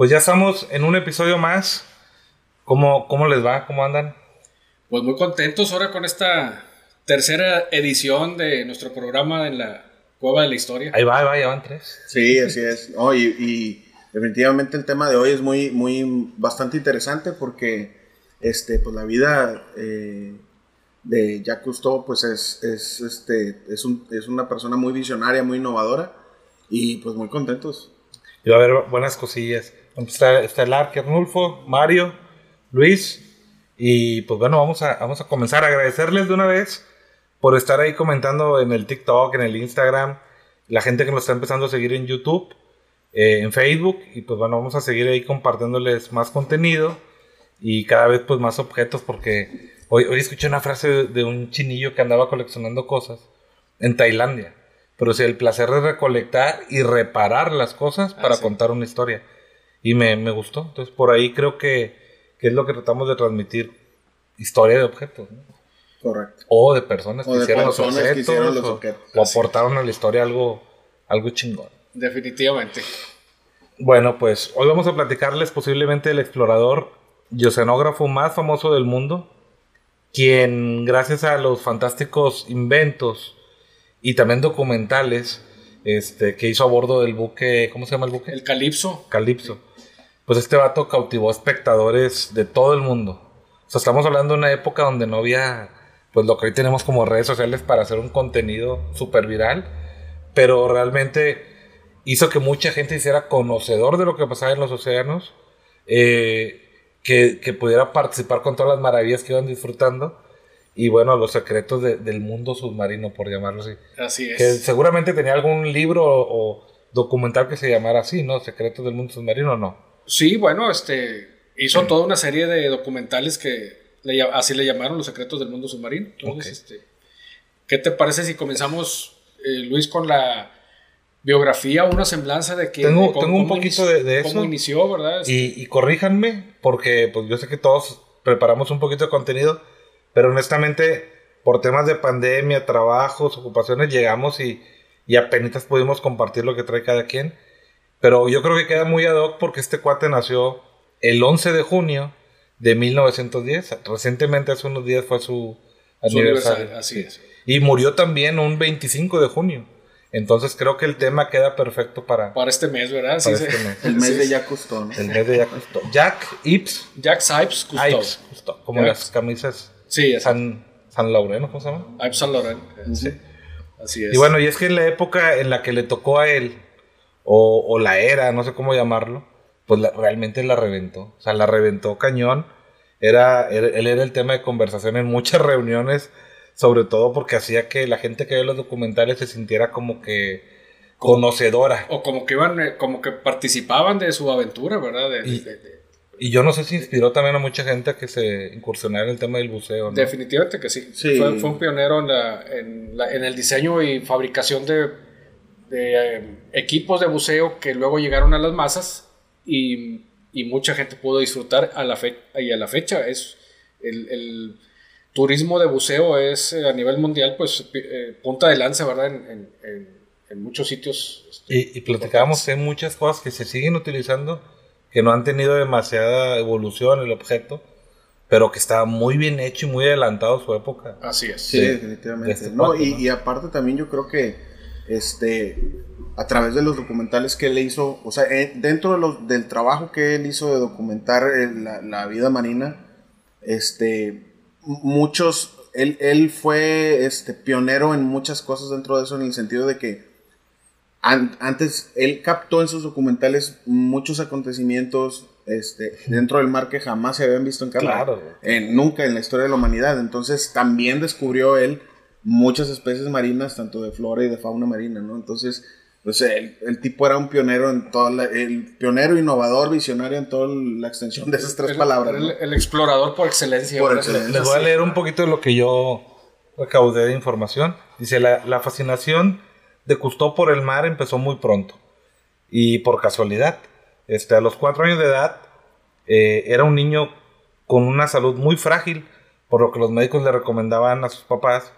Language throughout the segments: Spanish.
Pues ya estamos en un episodio más. ¿Cómo, cómo les va? ¿Cómo andan? Pues muy contentos ahora con esta tercera edición de nuestro programa en la Cueva de la Historia. Ahí va, ahí va, ya van tres. Sí, así es. Y definitivamente el tema de hoy es muy, muy, bastante interesante porque, este, pues la vida eh, de Jacques Cousteau, pues es, es, este, es, un- es una persona muy visionaria, muy innovadora y pues muy contentos. Y va a haber buenas cosillas. Está, está el Arque Arnulfo, Mario, Luis. Y pues bueno, vamos a, vamos a comenzar. Agradecerles de una vez por estar ahí comentando en el TikTok, en el Instagram. La gente que nos está empezando a seguir en YouTube, eh, en Facebook. Y pues bueno, vamos a seguir ahí compartiéndoles más contenido. Y cada vez pues más objetos porque hoy, hoy escuché una frase de, un chinillo que andaba coleccionando cosas en Tailandia. Pero sí, el placer de recolectar y reparar las cosas para sí. contar una historia. Y me, me gustó. Entonces, por ahí creo que, que es lo que tratamos de transmitir. Historia de objetos. ¿no? Correcto. O de personas O que de hicieron los personas que objetos. hicieron los o, objetos. o aportaron a la historia algo, algo chingón. Definitivamente. Bueno, pues hoy vamos a platicarles posiblemente del explorador y oceanógrafo más famoso del mundo, quien gracias a los fantásticos inventos y también documentales este, que hizo a bordo del buque, ¿cómo se llama el buque? El Calipso. Calipso. Pues este vato cautivó espectadores de todo el mundo. O sea, estamos hablando de una época donde no había, pues lo que hoy tenemos como redes sociales para hacer un contenido súper viral, pero realmente hizo que mucha gente hiciera conocedor de lo que pasaba en los océanos, eh, que, que pudiera participar con todas las maravillas que iban disfrutando y bueno, los secretos de- del mundo submarino, por llamarlo así. Así es. Que seguramente tenía algún libro o, o documental que se llamara así, ¿no? Secretos del mundo submarino, ¿no? Sí, bueno, este hizo toda una serie de documentales que le así le llamaron los secretos del mundo submarino. Entonces, este, ¿qué te parece si comenzamos, eh, Luis, con la biografía, una semblanza de que Tengo- tengo un poquito de- de cómo eso. inició, ¿verdad? Este, Y, y corríjanme, porque pues yo sé que todos preparamos un poquito de contenido, pero honestamente, por temas de pandemia, trabajos, ocupaciones, llegamos y, y apenas pudimos compartir lo que trae cada quien. Pero yo creo que queda muy ad hoc porque este cuate nació el 11 de junio de 1910. Recientemente, hace unos días, fue su su aniversario. aniversario, Así es. Y murió también un 25 de junio. Entonces creo que el tema queda perfecto para, Para este mes, ¿verdad? para Sí, este sí. mes. El mes Sí, de sí. Jacques Cousteau, ¿no? El mes de Jack Cousteau. Jack Ips. Jack Sipes Cousteau. Ives Cousteau, como Jack. las camisas Sí, es San, San Laureno, ¿cómo se llama? Yves Saint Laurent. Así es. Y bueno, y es que en la época en la que le tocó a él, o, o la era, no sé cómo llamarlo, pues la- realmente la reventó. O sea, la reventó cañón. Era, era- él era el tema de conversación en muchas reuniones, sobre todo porque hacía que la gente que ve los documentales se sintiera como que conocedora. o como que iban, eh, como que participaban de su aventura, ¿verdad? De- Y- de- de- Y yo no sé si inspiró también a mucha gente a que se incursionara en el tema del buceo. ¿no? Definitivamente que sí. Sí. Fue, fue un pionero en, la, en, la- en el diseño y fabricación de, de, eh, equipos de buceo que luego llegaron a las masas y, y mucha gente pudo disfrutar a la, fe, y a la fecha. Es el, el turismo de buceo es eh, a nivel mundial pues eh, punta de lanza, ¿verdad? En, en- en- en muchos sitios. este, Y, y platicábamos hay muchas cosas que se siguen utilizando, que no han tenido demasiada evolución el objeto, pero que estaba muy bien hecho y muy adelantado a su época. Así es. Sí, de- definitivamente. de este no, cuate, y, ¿no? y aparte también yo creo que este a través de los documentales que él hizo, o sea, eh, dentro de los, del trabajo que él hizo de documentar eh, la, la vida marina, este, muchos, él, él fue este, pionero en muchas cosas dentro de eso, en el sentido de que an- antes él captó en sus documentales muchos acontecimientos este, dentro del mar que jamás se habían visto en cámara. Claro. En- nunca en la historia de la humanidad. Entonces también descubrió él muchas especies marinas, tanto de flora y de fauna marina, ¿no? Entonces, pues el, el tipo era un pionero en toda la- el pionero, innovador, visionario en toda la extensión de esas tres El- palabras. El, ¿no? el explorador por excelencia. Por excelencia. Les voy a leer un poquito de lo que yo recaudé de información. Dice, la, la fascinación de Cousteau por el mar empezó muy pronto. Y por casualidad. Este, a los cuatro años de edad, eh, era un niño con una salud muy frágil, por lo que los médicos le recomendaban a sus papás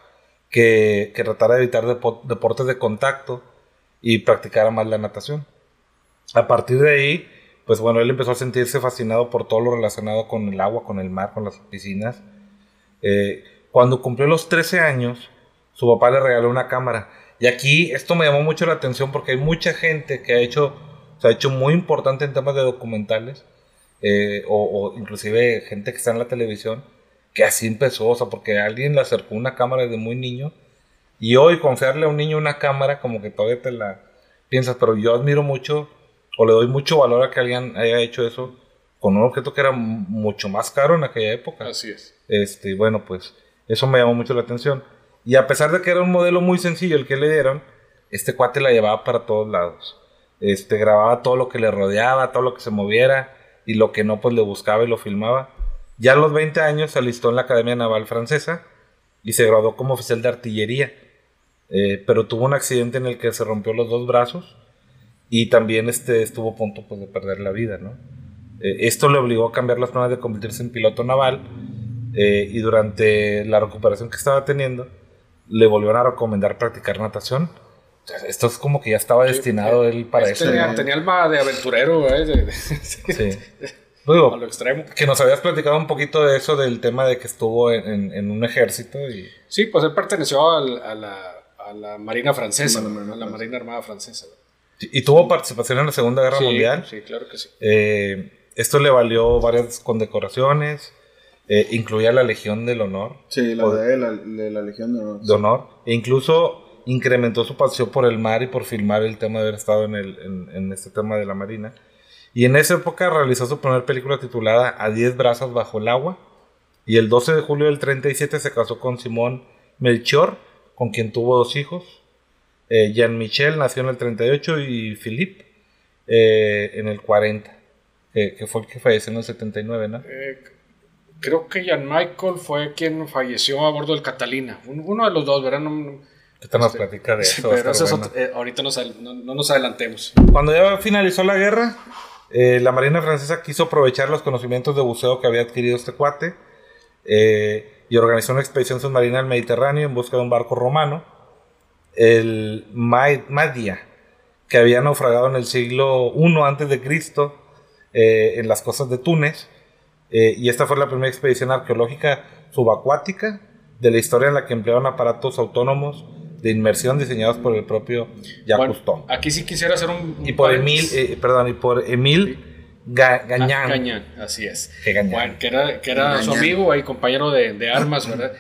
que, que tratara de evitar depo- deportes de contacto y practicara más la natación. A partir de ahí, pues bueno, él empezó a sentirse fascinado por todo lo relacionado con el agua, con el mar, con las piscinas. Eh, cuando cumplió los 13 años, su papá le regaló una cámara. Y aquí esto me llamó mucho la atención porque hay mucha gente que ha hecho, se ha hecho muy importante en temas de documentales, eh, o, inclusive gente que está en la televisión, que así empezó, o sea, porque alguien le acercó una cámara desde muy niño. Y hoy confiarle a un niño una cámara, como que todavía te la piensas, pero yo admiro mucho, o le doy mucho valor a que alguien haya hecho eso con un objeto que era mucho más caro en aquella época. Así es. Este, bueno, pues eso me llamó mucho la atención. Y a pesar de que era un modelo muy sencillo el que le dieron, este cuate la llevaba para todos lados. Este, grababa todo lo que le rodeaba, todo lo que se moviera y lo que no, pues le buscaba y lo filmaba. Ya a los 20 años se alistó en la Academia Naval Francesa y se graduó como oficial de artillería. Eh, pero tuvo un accidente en el que se rompió los dos brazos y también este, estuvo a punto pues, de perder la vida. ¿no? Eh, esto le obligó a cambiar las planes de convertirse en piloto naval eh, y durante la recuperación que estaba teniendo le volvieron a recomendar practicar natación. esto es como que ya estaba destinado él para eso. Tenía, tenía, alma de aventurero, ¿eh? sí. A lo extremo. Que nos habías platicado un poquito de eso, del tema de que estuvo en, en, un ejército. Y... Sí, pues él perteneció a, la, a la, Marina Francesa, a la Marina Armada Francesa. Y tuvo participación en la Segunda Guerra Mundial. Sí, claro que sí. Eh, esto le valió varias condecoraciones. Eh, incluía la Legión del Honor. Sí, la de, la, la, Legión de Honor. De Honor. E incluso incrementó su pasión por el mar y por filmar el tema de haber estado en, el, en, este tema de la Marina. Y en esa época realizó su primera película titulada A 10 brazos bajo el agua. Y el 12 de julio del 37 se casó con Simón Melchior, con quien tuvo dos hijos. Eh, Jean Michel nació en el 38 y Philippe eh, en el 40, que fue el que falleció en el 79, ¿no? Eh, creo que Jan Michael fue quien falleció a bordo del Catalina. Uno de los dos, ¿verdad? No, Esta nos este, de eso. Pero eso eh, ahorita no, nos adelantemos. Cuando ya finalizó la guerra, eh, la Marina Francesa quiso aprovechar los conocimientos de buceo que había adquirido este cuate eh, y organizó una expedición submarina al Mediterráneo en busca de un barco romano, el Madia, que había naufragado en el siglo I de Cristo en las costas de Túnez eh, y esta fue la primera expedición arqueológica subacuática de la historia en la que emplearon aparatos autónomos de inmersión diseñados por el propio Jacques bueno, Aquí sí quisiera hacer un... y por Emil, eh, perdón, y por Emil Gañán. Gañán, así es. Que, que era, que era su amigo y compañero de, de armas, ¿verdad?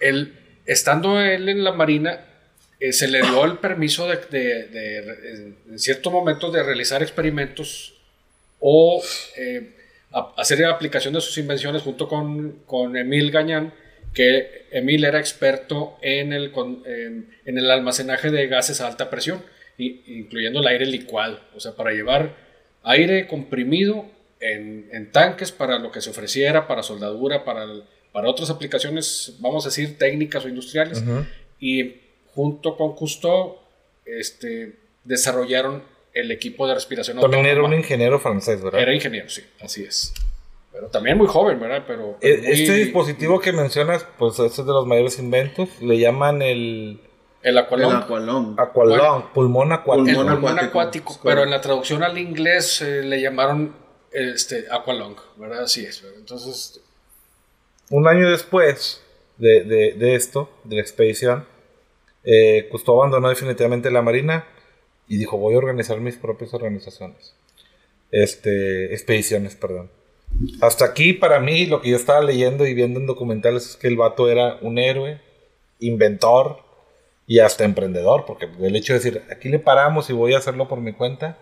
él, estando él en la Marina, eh, se le dio el permiso de, de, de, en ciertos momentos de realizar experimentos o hacer la aplicación de sus invenciones junto con, con Emil Gañán, que Emil era experto en el, en el almacenaje de gases a alta presión, incluyendo el aire licuado, o sea, para llevar aire comprimido en, en tanques para lo que se ofreciera, para soldadura, para, para otras aplicaciones, vamos a decir, técnicas o industriales. Y junto con Cousteau, este, desarrollaron el equipo de respiración También era un ingeniero francés, ¿verdad? Era ingeniero, sí, así es. Pero también muy joven, ¿verdad? Pero, e, Este dispositivo que mencionas, pues este es de los mayores inventos. Le llaman el... El aqualón. El aqualón. Aqualón, pulmón acuático. El pulmón acuático, pero en la traducción al inglés eh, le llamaron este, aqualong, ¿verdad? Así es. Entonces... Un año después de, de, de esto, de la expedición, eh, Cousteau abandonó definitivamente la marina y dijo, voy a organizar mis propias organizaciones. Este, expediciones, perdón. Hasta aquí, para mí, lo que yo estaba leyendo y viendo en documentales es que el vato era un héroe, inventor y hasta emprendedor, porque el hecho de decir, aquí le paramos y voy a hacerlo por mi cuenta,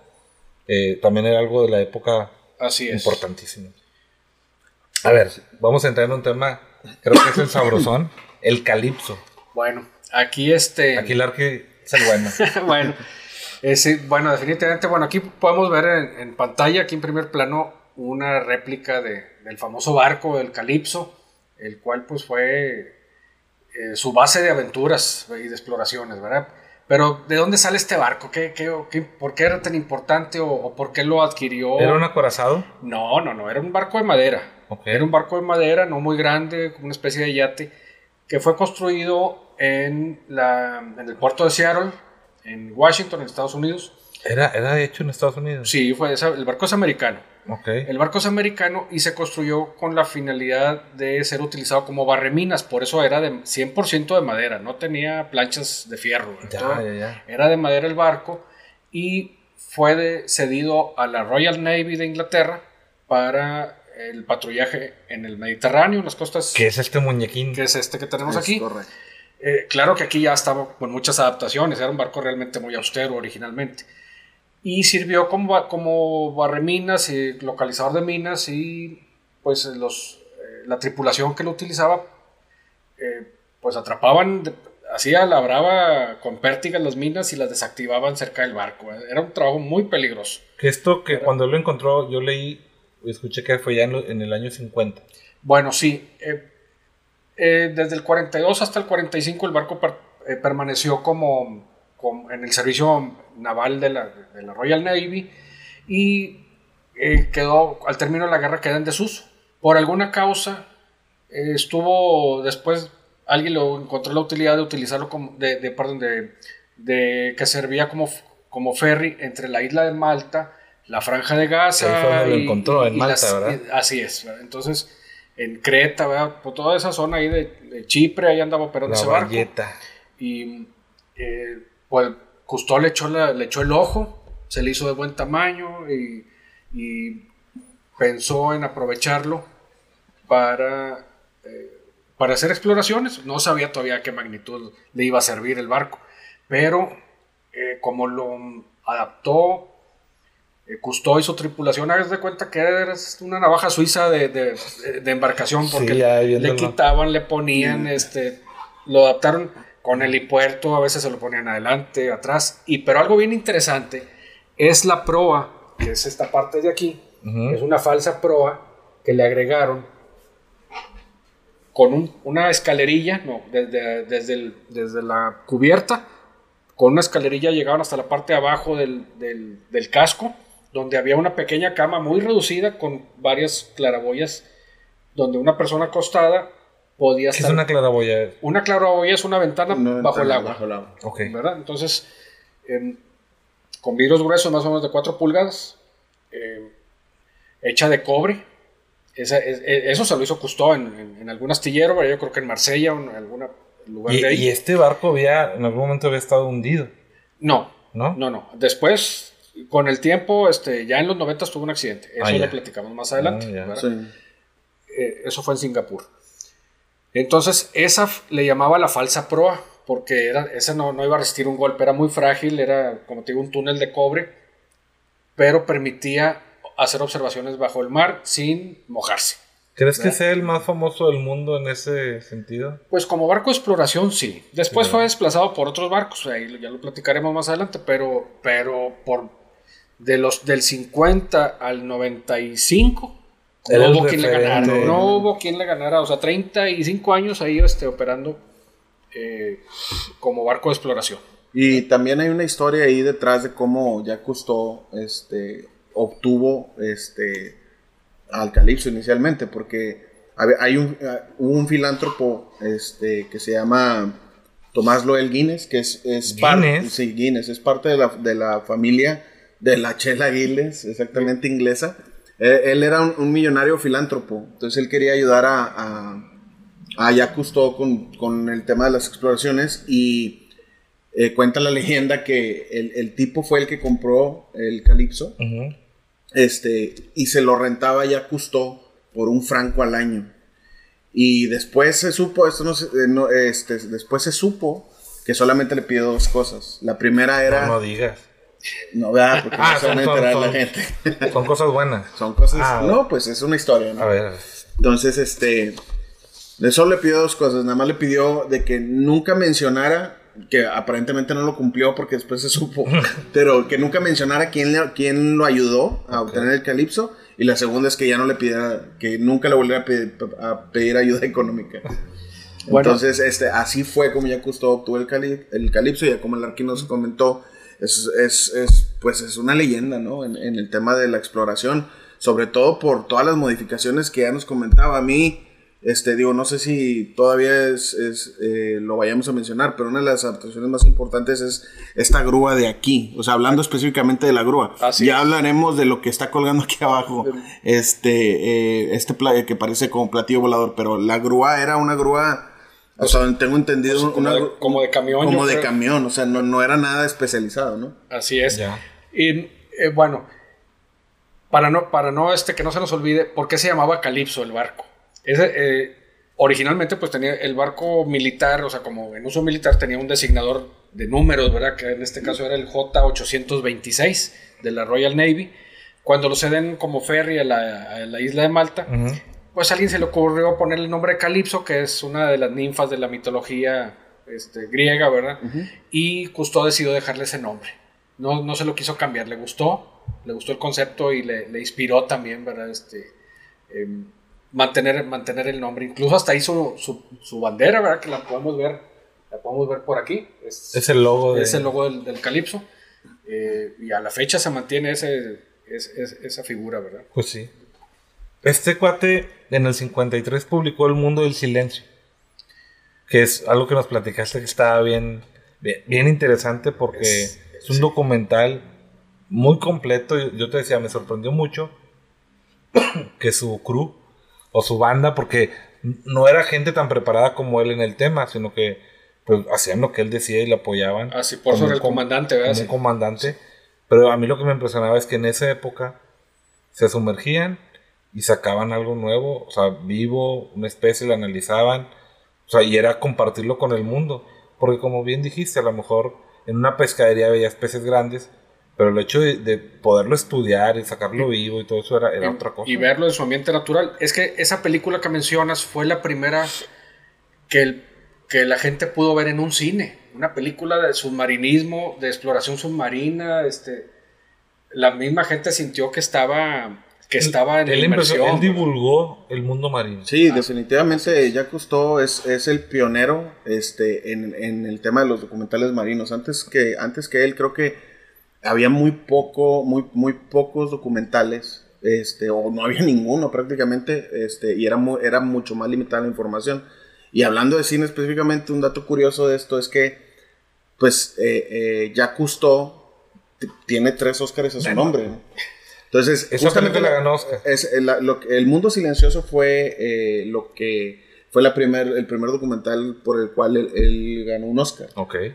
eh, también era algo de la época Así importantísimo. A ver, vamos a entrar en un tema, creo que es el sabrosón, el calipso. Bueno, aquí este... Aquí el arque es el bueno. bueno. Eh, bueno, definitivamente, bueno, aquí podemos ver en, pantalla, aquí en primer plano, una réplica de, del famoso barco, del Calipso, el cual pues fue eh, su base de aventuras y de exploraciones, ¿verdad? Pero, ¿de dónde sale este barco? ¿Qué, qué, por qué era tan importante o, por qué lo adquirió? ¿Era un acorazado? No, no, no, era un barco de madera. Era un barco de madera, no muy grande, como una especie de yate, que fue construido en, la, en el puerto de Seattle en Washington, en Estados Unidos. ¿Era, ¿Era hecho en Estados Unidos? Sí, fue esa- el barco es americano. Ok. El barco es americano y se construyó con la finalidad de ser utilizado como barreminas, por eso era de 100% de madera, no tenía planchas de fierro. Ya, ya, ya. Era de madera el barco y fue de- cedido a la Royal Navy de Inglaterra para el patrullaje en el Mediterráneo, en las costas, ¿Qué es este muñequín? que es este que tenemos Es aquí. correcto. Eh, claro que aquí ya estaba con muchas adaptaciones, era un barco realmente muy austero originalmente. Y sirvió como, como barreminas y localizador de minas y pues los, eh, la tripulación que lo utilizaba eh, pues atrapaban de- así a la brava con pértigas las minas y las desactivaban cerca del barco. eh. Era un trabajo muy peligroso. Que esto que cuando lo encontró, yo leí, escuché que fue ya en, lo- en el año 50. Bueno, sí. eh, eh, desde el 42 hasta el 45 el barco per- eh, permaneció como, como en el servicio naval de la, de la Royal Navy y eh, quedó, al término de la guerra queda en desuso. Por alguna causa eh, estuvo después, alguien lo encontró la utilidad de utilizarlo como, de, de, perdón, de, de que servía como, como ferry entre la isla de Malta, la franja de Gaza. Lo y- encontró, en Malta, las- ¿verdad? así es, ¿verdad? entonces en Creta, ¿verdad? por toda esa zona ahí de, de Chipre, ahí andaba operando La ese barco. valleta. Y eh, pues Cousteau le echó, la- le echó el ojo, se le hizo de buen tamaño y, y pensó en aprovecharlo para, eh, para hacer exploraciones. No sabía todavía a qué magnitud le iba a servir el barco, pero eh, como lo adaptó eh, Cousteau y su tripulación, hagas de cuenta que era una navaja suiza de, de- de embarcación, porque Sí, le quitaban, le ponían, este, lo adaptaron con helipuerto, a veces se lo ponían adelante, atrás, y pero algo bien interesante es la proa, que es esta parte de aquí, es una falsa proa que le agregaron con un- una escalerilla, no, desde, desde, el- desde la cubierta, con una escalerilla llegaban hasta la parte de abajo del, del- del casco, donde había una pequeña cama muy reducida con varias claraboyas, donde una persona acostada podía ¿Qué estar... es una claraboya? Una claraboya es una ventana Una bajo el agua. Bajo el agua. Entonces, em, con vidrios gruesos más o menos de 4 pulgadas, em, hecha de cobre. Esa- es- e- eso se lo hizo Cousteau en, en- en algún astillero, pero yo creo que en Marsella o en algún lugar Y, de ahí. y este barco había, en algún momento había estado hundido, No, ¿no? no, no. Después, con el tiempo, este, ya en los 90 tuvo un accidente. Eso Ah, ya. lo platicamos más adelante. Ah. Eh, eso fue en Singapur. Entonces, esa le llamaba la falsa proa, porque era, esa no, no iba a resistir un golpe, era muy frágil, era, como te digo, un túnel de cobre, pero permitía hacer observaciones bajo el mar sin mojarse. ¿Crees que sea el más famoso del mundo en ese sentido? Pues como barco de exploración, sí. Después Sí. fue desplazado por otros barcos, ahí ya lo platicaremos más adelante, pero, pero por de los del 50 al 95 Era no hubo quien le ganara, no hubo quien le ganara, o sea, 35 años ahí este, operando eh, como barco de exploración. Y también hay una historia ahí detrás de cómo ya Cousteau este, obtuvo este, al Calipso inicialmente, porque hay un, hubo un filántropo este, que se llama Tomás Loel Guinness, que es, es parte, Guinness. sí, Guinness, es parte de la, de la familia de la Chela Guinness, exactamente inglesa. Él era un, un millonario filántropo, entonces él quería ayudar a, a, a Jacques Cousteau con, con el tema de las exploraciones y eh, cuenta la leyenda que el, el tipo fue el que compró el Calypso Ujú. este, y se lo rentaba ya Cousteau por un franco al año. Y después se supo, esto no, eh, no, este, después se supo que solamente le pidió dos cosas. La primera era, No, no, no vea, porque Ah, no se van a enterar son- la gente. Son cosas buenas. Son cosas, Ah, no, pues es una historia, ¿no? A ver. Entonces, este, de solo le pidió dos cosas. Nada más le pidió de que nunca mencionara, que aparentemente no lo cumplió porque después se supo, pero que nunca mencionara quién, le- quién lo ayudó a obtener el calipso. Y la segunda es que ya no le pidiera, que nunca le volviera a pedir, a pedir ayuda económica. Bueno. Entonces, este, así fue como ya Cousteau obtuvo el, cali- el calipso, ya como el Arqui nos comentó, es, es, es, pues es una leyenda, ¿no? En, en el tema de la exploración, sobre todo por todas las modificaciones que ya nos comentaba. A mí, Este, digo, no sé si todavía es, es, eh, lo vayamos a mencionar, pero una de las adaptaciones más importantes es esta grúa de aquí. O sea, hablando específicamente de la grúa. Así ya es. hablaremos de lo que está colgando aquí abajo. Este, eh, este que parece como platillo volador, pero la grúa era una grúa. O sea, tengo entendido. O sea, como una de- gru- como de camión, Como de creo. camión, o sea, no, no era nada especializado, ¿no? Así es. Ya. Y eh, bueno, para no, para no, este, que no se nos olvide, ¿por qué se llamaba Calipso el barco? Ese, eh, originalmente, pues tenía el barco militar, o sea, como en uso militar, tenía un designador de números, ¿verdad? Que en este caso era el J826 de la Royal Navy. Cuando lo ceden como ferry a la, a la isla de Malta. Pues a alguien se le ocurrió poner el nombre de Calipso, que es una de las ninfas de la mitología este, griega, ¿verdad? Y Cousteau decidió dejarle ese nombre. No, no se lo quiso cambiar, le gustó, le gustó el concepto y le, le inspiró también, ¿verdad? Este, em, mantener, mantener el nombre. Incluso hasta hizo su, su bandera, ¿verdad? Que la podemos ver, la podemos ver por aquí. Es, Es el logo de. es el logo del, del Calipso. Eh, y a la fecha se mantiene ese, es- es- esa figura, ¿verdad? Pues sí. Este cuate en el 53 publicó El Mundo del Silencio. Que es algo que nos platicaste que estaba bien, bien, bien interesante porque es, Es- un sí. documental muy completo. Yo- te decía, me sorprendió mucho que su crew o su banda, porque no era gente tan preparada como él en el tema, sino que pues hacían lo que él decía y le apoyaban. Así, por eso era un el com- comandante, ¿verdad? como Sí. comandante. Pero a mí lo que me impresionaba es que en esa época se sumergían y sacaban algo nuevo, o sea, vivo, una especie, la analizaban, o sea, y era compartirlo con el mundo. Porque como bien dijiste, a lo mejor en una pescadería veías peces grandes, pero el hecho de, de poderlo estudiar y sacarlo vivo y todo eso era, era y, otra cosa. y verlo en su ambiente natural. Es que esa película que mencionas fue la primera que, el- que la gente pudo ver en un cine. Una película de submarinismo, de exploración submarina. Este, la misma gente sintió que estaba, que estaba en él, empezó- inmersión. él divulgó el mundo marino. Sí, definitivamente Jacques Cousteau es, es el pionero este, en, en el tema de los documentales marinos. Antes que, antes que él, creo que había muy poco, muy, muy pocos documentales, este, o no había ninguno prácticamente, este, y era, mu- era mucho más limitada la información. Y hablando de cine específicamente, un dato curioso de esto es que, pues, eh, eh, Jacques Cousteau tiene tres Óscares a su nombre. ¿no? Entonces, justamente la- ganó Oscar. es, el, la- lo que- el Mundo Silencioso fue eh, lo que fue la primer, el primer documental por el cual él, él ganó un Oscar.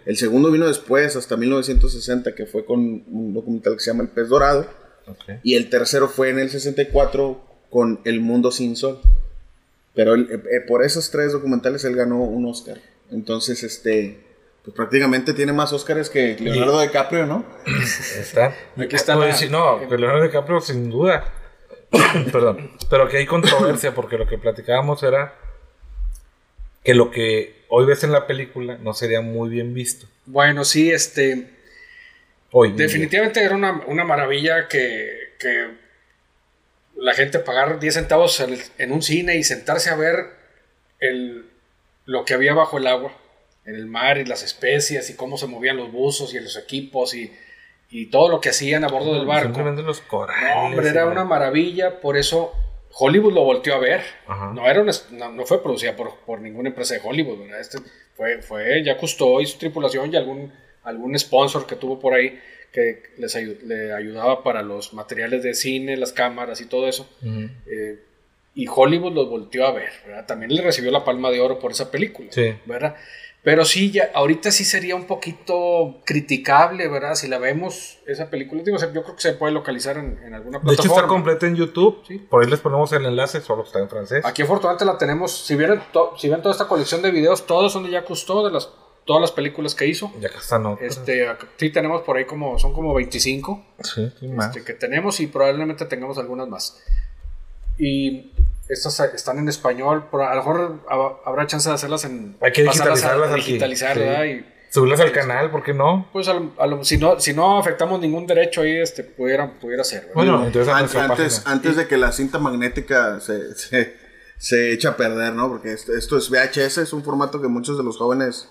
El segundo vino después, hasta 1960, que fue con un documental que se llama El Pez Dorado. Y el tercero fue en el 64 con El Mundo Sin Sol. Pero él, eh, eh, por esos tres documentales él ganó un Oscar. Entonces, este, pues prácticamente tiene más Oscars que Leonardo DiCaprio, ¿no? Está. Aquí está Pues la- sí, no, que Leonardo DiCaprio sin duda. Perdón. Pero que hay controversia porque lo que platicábamos era que lo que hoy ves en la película no sería muy bien visto. Bueno, sí, este. Hoy. Definitivamente era una, una maravilla que, que la gente pagar 10 centavos en, en un cine y sentarse a ver el, lo que había bajo el agua, en el mar y las especies y cómo se movían los buzos y los equipos y, y todo lo que hacían a bordo del barco. Simplemente los corales. No, hombre, era una maravilla, por eso Hollywood lo volteó a ver. Ajá. No, era una- no, no fue producida por, por ninguna empresa de Hollywood, ¿verdad? Este fue, fue ya Cousteau y su tripulación y algún, algún sponsor que tuvo por ahí que les ayu- le ayudaba para los materiales de cine, las cámaras y todo eso. Ujú. Eh, y Hollywood los volteó a ver, ¿verdad? También le recibió la palma de oro por esa película, Sí. ¿verdad? Pero sí, ya, ahorita sí sería un poquito criticable, ¿verdad? Si la vemos, esa película, digo, yo creo que se puede localizar en, en alguna De hecho, plataforma. está completa en YouTube. Sí. Por ahí les ponemos el enlace, solo está en francés. Aquí afortunadamente la tenemos, si vieron, si ven toda esta colección de videos, todos son de Jacques Cousteau, de las, todas las películas que hizo. Ya están otras. Este, sí tenemos por ahí como, son como 25 Sí, sí, más. este, que tenemos y probablemente tengamos algunas más. Y estas están en español, pero a lo mejor hab- habrá chance de hacerlas en... Hay que digitalizarlas a, aquí, digitalizar, sí. ¿verdad? Y, Subirlas al canal, ¿por qué no? pues a lo- a lo- si, no, si no afectamos ningún derecho ahí, este, pudiera, pudiera ser, ¿verdad? Bueno, entonces antes, antes de que la cinta magnética se, se, se eche a perder, ¿no? Porque esto, esto es VHS, es un formato que muchos de los jóvenes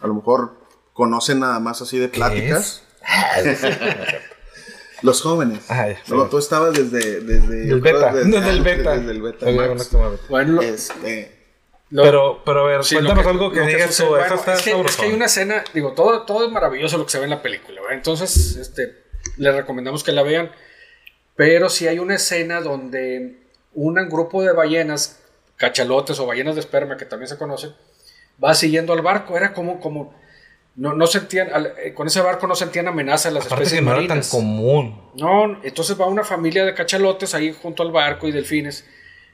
a lo mejor conocen nada más así de pláticas. Los jóvenes. Ah, ya, no, sí. tú estabas desde. desde Del beta. desde- Desde el beta. Desde el beta. Max. bueno, lo- Este, lo- Pero, pero a ver, Sí, cuéntanos algo que digas tú. bueno, está es, que, es que hay una escena, digo, todo, todo es maravilloso lo que se ve en la película, ¿verdad? Entonces, este, les recomendamos que la vean. Pero sí hay una escena donde un grupo de ballenas, cachalotes o ballenas de esperma, que también se conocen, va siguiendo al barco. Era como, como, no, no sentían, al- eh, con ese barco no sentían amenaza a las Aparte especies que no era tan marinas. común. No, entonces va una familia de cachalotes ahí junto al barco y delfines.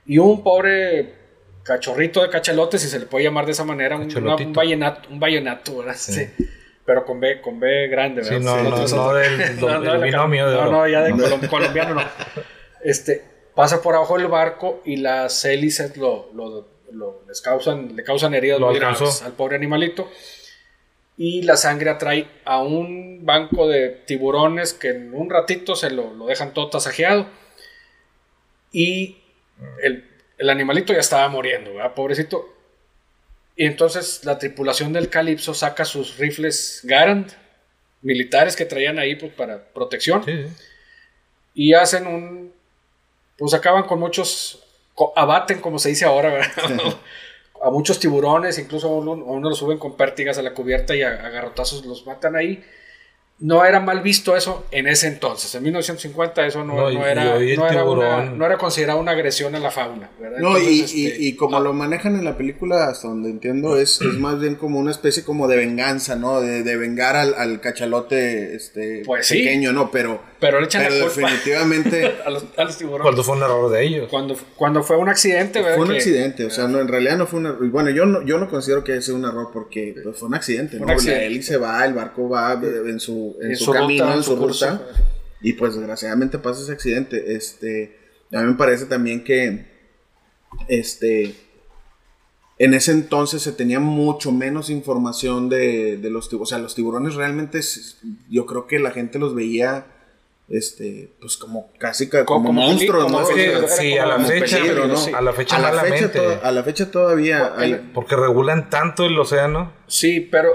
Y un pobre cachorrito de cachalotes, si se le puede llamar de esa manera, un, una- un vallenato, un vallenato, ¿verdad? Sí. Sí. Pero con B, con B grande, ¿verdad? Sí, no, Sí, no, otros- no del- del binomio de No, oro. no, ya de colom- colombiano no. Este, pasa por abajo del barco y las hélices lo, lo- lo- les causan, le causan heridas Lo muy graves al pobre animalito. Y la sangre atrae a un banco de tiburones que en un ratito se lo, lo dejan todo tasajeado. Y el, el animalito ya estaba muriendo, ¿verdad? Pobrecito. Y entonces la tripulación del Calypso saca sus rifles Garand, militares que traían ahí pues, para protección Sí, y hacen un pues acaban con muchos abaten como se dice ahora ¿verdad? a muchos tiburones incluso a uno, a uno lo suben con pértigas a la cubierta y a, a garrotazos los matan ahí no era mal visto eso en ese entonces en 1950 eso no, No, no era, no, era una- tiburón- no era considerado una agresión a la fauna ¿verdad? No, y, Entonces, y- este, y como lo manejan en la película, hasta donde entiendo, es, es más bien como una especie como de venganza, ¿no? De, de vengar al, al cachalote este, Pues sí. pequeño, ¿no? Pero, pero le echan pero la culpa definitivamente a los, a los tiburones Cuando fue un error de ellos. cuando, cuando fue un accidente ¿verdad? fue un Que- accidente. O sea, no, en realidad no fue un error. y Bueno, yo no, yo no considero que haya sido un error porque pues, fue un accidente, ¿no? un accidente. La hélice va, el barco va en su, en En su, su camino, ruta, en su su ruta. curso. Y pues desgraciadamente pasa ese accidente. Este, a mí me parece también que este en ese entonces se tenía mucho menos información de, de los tiburones. O sea, los tiburones realmente yo creo que la gente los veía este pues como casi ca- como, Como monstruos, como ¿no? O sea, sí, a la fecha, peligro, ¿no? a la fecha a la fecha, a la fecha todavía hay- Porque regulan tanto el océano. Sí, pero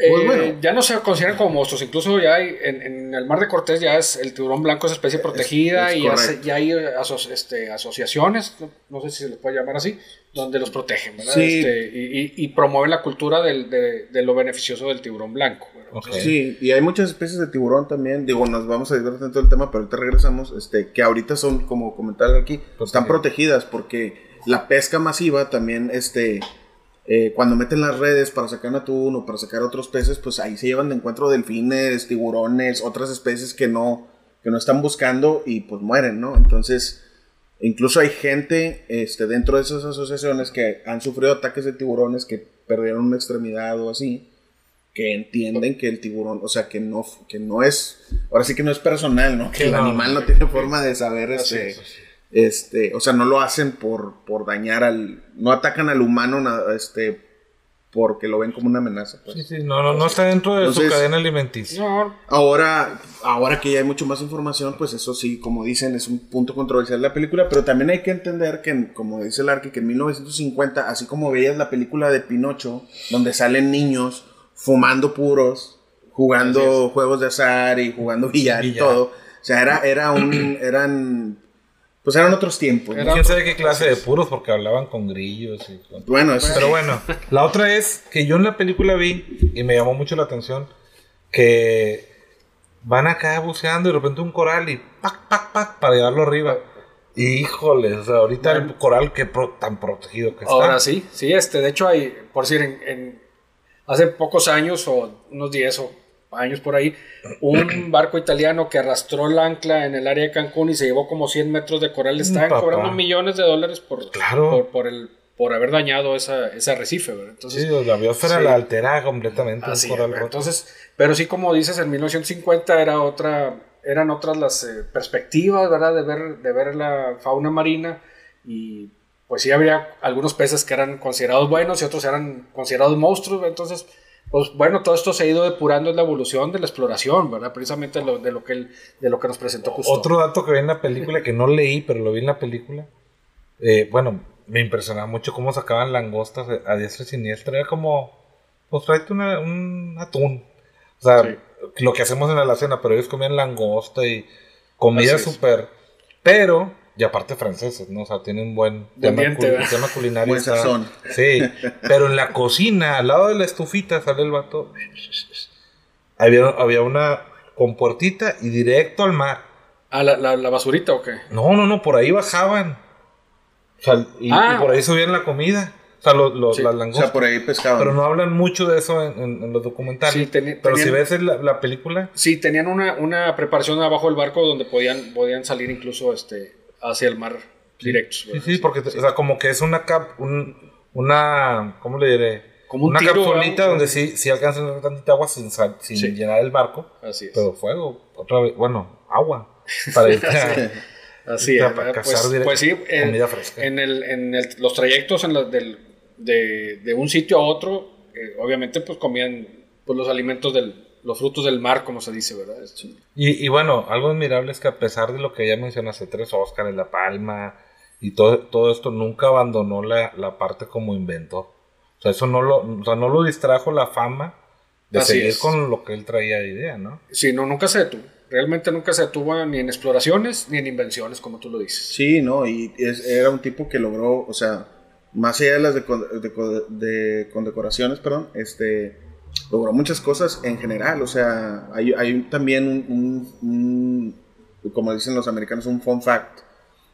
eh, Pues bueno. ya no se consideran como monstruos. Incluso ya hay, en, en el mar de Cortés ya es el tiburón blanco es especie protegida es y ya, se- correcto. ya hay eh, aso- este, asociaciones, no, no sé si se les puede llamar así, donde los protegen, ¿verdad? Sí. Este, y, y- y promueven la cultura del- de, de lo beneficioioso del tiburón blanco. Sí, y hay muchas especies de tiburón también. Digo, nos vamos a desviar tanto del tema, pero ahorita regresamos. Este, que ahorita son, como comentar aquí, están protegidas porque la pesca masiva también, este, eh, cuando meten las redes para sacar atún o para sacar otros peces, pues ahí se llevan de encuentro delfines, tiburones, otras especies que no, que no están buscando y pues mueren, ¿no? Entonces, incluso hay gente este, dentro de esas asociaciones que han sufrido ataques de tiburones que perdieron una extremidad o así que entienden que el tiburón, o sea, que no, que no es, ahora sí que no es personal, ¿no? Que el animal no tiene forma de saber, este, este, o sea, no lo hacen por, por dañar al, no atacan al humano, este, porque lo ven como una amenaza, pues. Sí, sí, no, no, no está dentro de su cadena alimenticia. Ahora, ahora que ya hay mucho más información, pues eso sí, como dicen, es un punto controversial de la película, pero también hay que entender que, como dice el Arqui, que en 1950, así como veías la película de Pinocho, donde salen niños fumando puros, jugando juegos de azar y jugando billar y Billar. todo, o sea, era, era un, eran, pues eran otros tiempos. ¿no? ¿Quién sabe qué clase de puros? Porque hablaban con grillos y con... Bueno, eso Pero bueno, la otra es que yo en la película vi y me llamó mucho la atención que van acá buceando y de repente un coral y pac, pac, pac para llevarlo arriba. Y híjole, o sea, ahorita el coral que pro- tan protegido que está. Ahora sí, sí, este, de hecho hay, por decir, en, en- hace pocos años o unos 10 o años por ahí, un barco italiano que arrastró el ancla en el área de Cancún y se llevó como 100 metros de coral, le estaban papá. cobrando millones de dólares por, Claro. por, por el, por haber dañado esa, ese arrecife, ¿verdad? Entonces, Sí, la biosfera sí. la altera completamente. Así coral. Entonces, pero sí, como dices, en 1950 era otra, eran otras las eh, perspectivas, ¿verdad? De ver, de ver la fauna marina y pues sí habría algunos peces que eran considerados buenos y otros eran considerados monstruos, ¿verdad? entonces, pues bueno, todo esto se ha ido depurando en la evolución de la exploración, ¿verdad? Precisamente lo- de, lo que el- de lo que nos presentó justo. Otro dato que vi en la película que no leí, pero lo vi en la película. eh, bueno, me impresionaba mucho cómo sacaban langostas a diestra y siniestra. Era como, pues tráete una- un atún. O sea, Sí. lo que hacemos en la alacena, pero ellos comían langosta y comida súper, pero, y aparte franceses, ¿no? O sea, tienen buen De tema, ambiente, cul- tema culinario. Buen sazón. Sí, pero en la cocina, al lado de la estufita, sale el vato. Había, había una compuertita y directo al mar. Ah, ¿la, la, la basurita o qué? No, no, no, por ahí bajaban. O sea, y, Ah. y por ahí subían la comida. O sea, lo- lo- Sí. las O langostas. sea, por ahí pescaban. pero no hablan mucho de eso en, en- en los documentales. Sí, teni- pero si ves la, la película, Sí, tenían una, una preparación abajo del barco donde podían, podían salir incluso este, hacia el mar directos. sí, sí, porque, o sea, como que es una cap, un- una, ¿cómo le diré? Como un una tiro, capsulita donde sí, sí alcanzan tantita agua sin, sal- sin Sí. llenar el barco. Así es. Pero fuego, otra vez, bueno, agua. Para a- Así es, cazar Pues, directo, pues sí, en, comida fresca. en, el, en el- los trayectos en la- del- de, de un sitio a otro, eh, obviamente pues comían pues, los alimentos del, los frutos del mar, como se dice, ¿verdad? Es- Y, y bueno, algo admirable es que a pesar de lo que ya mencionaste, tres Oscars, La Palma y todo, todo esto, nunca abandonó la, la parte como inventor. O sea, eso no lo, o sea, no lo distrajo la fama de Así seguir es. con lo que él traía de idea, ¿no? Sí, no, nunca se detuvo. Realmente nunca se detuvo ni en exploraciones ni en invenciones, como tú lo dices. Sí, no, y es- era un tipo que logró, o sea, más allá de las de, de condecoraciones, perdón, este, logró muchas cosas en general, o sea, hay, hay también un, un- un- como dicen los americanos, un fun fact,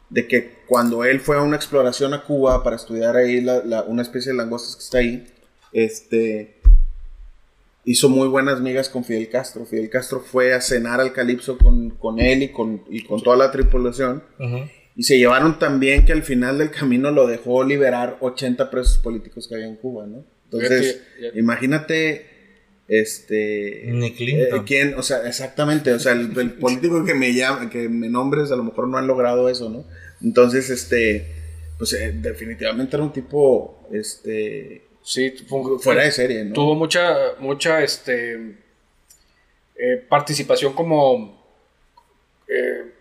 de que cuando él fue a una exploración a Cuba para estudiar ahí la- la- una especie de langostas que está ahí, este, hizo muy buenas migas con Fidel Castro. Fidel Castro fue a cenar al Calipso con, con él y con, y con toda la tripulación. Y se llevaron tan bien que al final del camino lo dejó liberar 80 presos políticos que había en Cuba, ¿no? Entonces, imagínate, este... Ni Clinton. eh, ¿Quién? O sea, exactamente, o sea, el, el político que me llama, que me nombres, a lo mejor no han logrado eso, ¿no? Entonces, este, pues eh, definitivamente era un tipo, este, Sí, fue- fuera de serie, ¿no? tuvo mucha, mucha este, eh, participación como eh,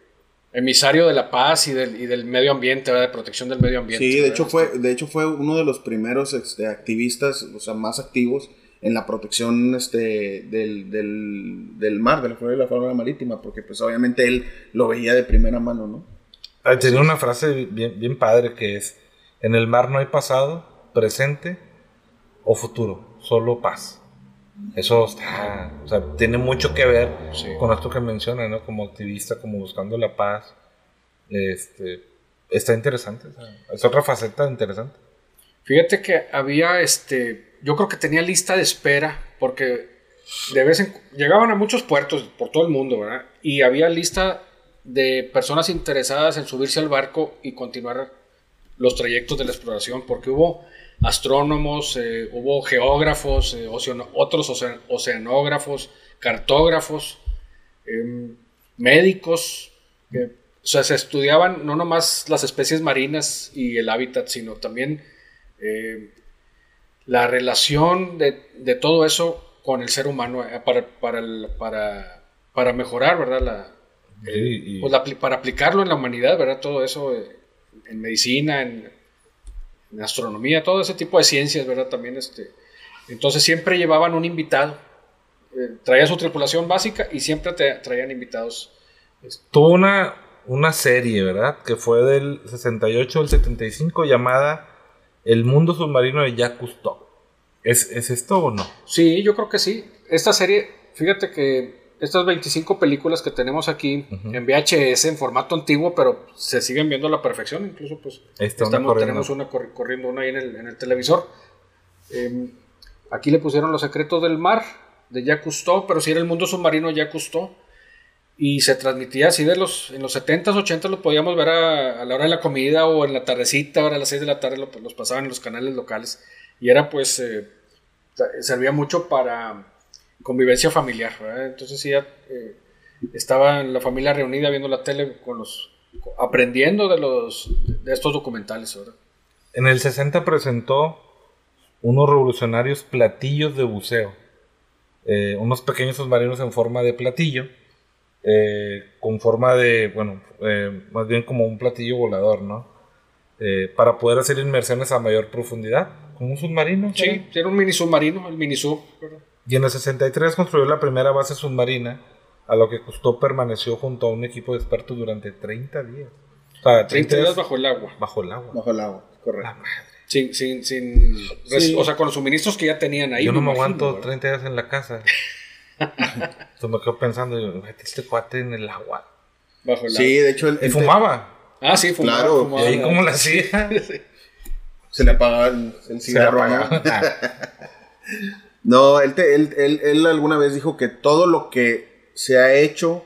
emisario de la paz y del, y del medio ambiente, ¿verdad? de protección del medio ambiente. Sí, de ¿verdad? hecho fue, de hecho fue uno de los primeros este, activistas, o sea, más activos en la protección este, del, del, del mar, de la flora y la fauna marítima, porque pues obviamente él lo veía de primera mano, ¿no? Ah, Tenía una frase bien, bien padre que es, en el mar no hay pasado, presente o futuro, solo paz. Eso está, o sea, tiene mucho que ver Sí. con esto que menciona, ¿no? Como activista, como buscando la paz. Este, está interesante, o sea, es otra faceta interesante. Fíjate que había, este, yo creo que tenía lista de espera, porque de vez en llegaban a muchos puertos por todo el mundo, ¿verdad? Y había lista de personas interesadas en subirse al barco y continuar los trayectos de la exploración, porque hubo astrónomos, eh, hubo geógrafos, eh, otros ocean- oceanógrafos, cartógrafos, em, médicos, o sea, se estudiaban no nomás las especies marinas y el hábitat, sino también eh, la relación de, de todo eso con el ser humano eh, para, para, el- para, para mejorar, ¿verdad? La, y- pues la para aplicarlo en la humanidad, ¿verdad? Todo eso eh, en medicina, en, en astronomía, todo ese tipo de ciencias, ¿verdad? También este. Entonces siempre llevaban un invitado. Eh, traía su tripulación básica y siempre te- traían invitados. Tuvo una, una serie, ¿verdad? Que fue del 68 al 75 llamada El mundo submarino de Jacques Cousteau. ¿Es, ¿Es esto o no? Sí, yo creo que sí. Esta serie, fíjate que estas 25 películas que tenemos aquí en VHS, en formato antiguo, pero se siguen viendo a la perfección. Incluso, pues, una estamos- tenemos una corri- corriendo una ahí en el, en el televisor. Eh, aquí le pusieron Los secretos del mar de Jacques Cousteau, pero si era el mundo submarino de Jacques Cousteau. Y se transmitía así de los, en los 70s, 80s lo podíamos ver a, a la hora de la comida o en la tardecita, ahora a las 6 de la tarde lo- los pasaban en los canales locales. Y era pues, eh, servía mucho para convivencia familiar, ¿verdad? Entonces sí, eh, estaba la familia reunida viendo la tele con los, aprendiendo de los, de estos documentales, ¿verdad? En el 60 presentó unos revolucionarios platillos de buceo. Eh, unos pequeños submarinos en forma de platillo. Eh, con forma de, bueno, eh, más bien como un platillo volador, ¿no? Eh, para poder hacer inmersiones a mayor profundidad. Como un submarino. Sí, era un mini submarino, el mini sub. Y en el 63 construyó la primera base submarina a lo que costó permaneció junto a un equipo de expertos durante 30 días. O sea, 30 días bajo el agua. Bajo el agua. Bajo el agua, correcto. Sin, sin, sin res- o sea, con los suministros que ya tenían ahí. Yo no me imagino, aguanto ¿verdad? 30 días en la casa. Entonces me quedo pensando, yo, "Mete este cuate en el agua. Bajo el Sí, de hecho, él, Y fumaba. Ah, sí, fumaba. Claro, fumaba. ¿Y ahí cómo la hacía? se le apagaba el, el cigarro. ¿no? apagaba. No, él, te- él, él- él alguna vez dijo que todo lo que se ha hecho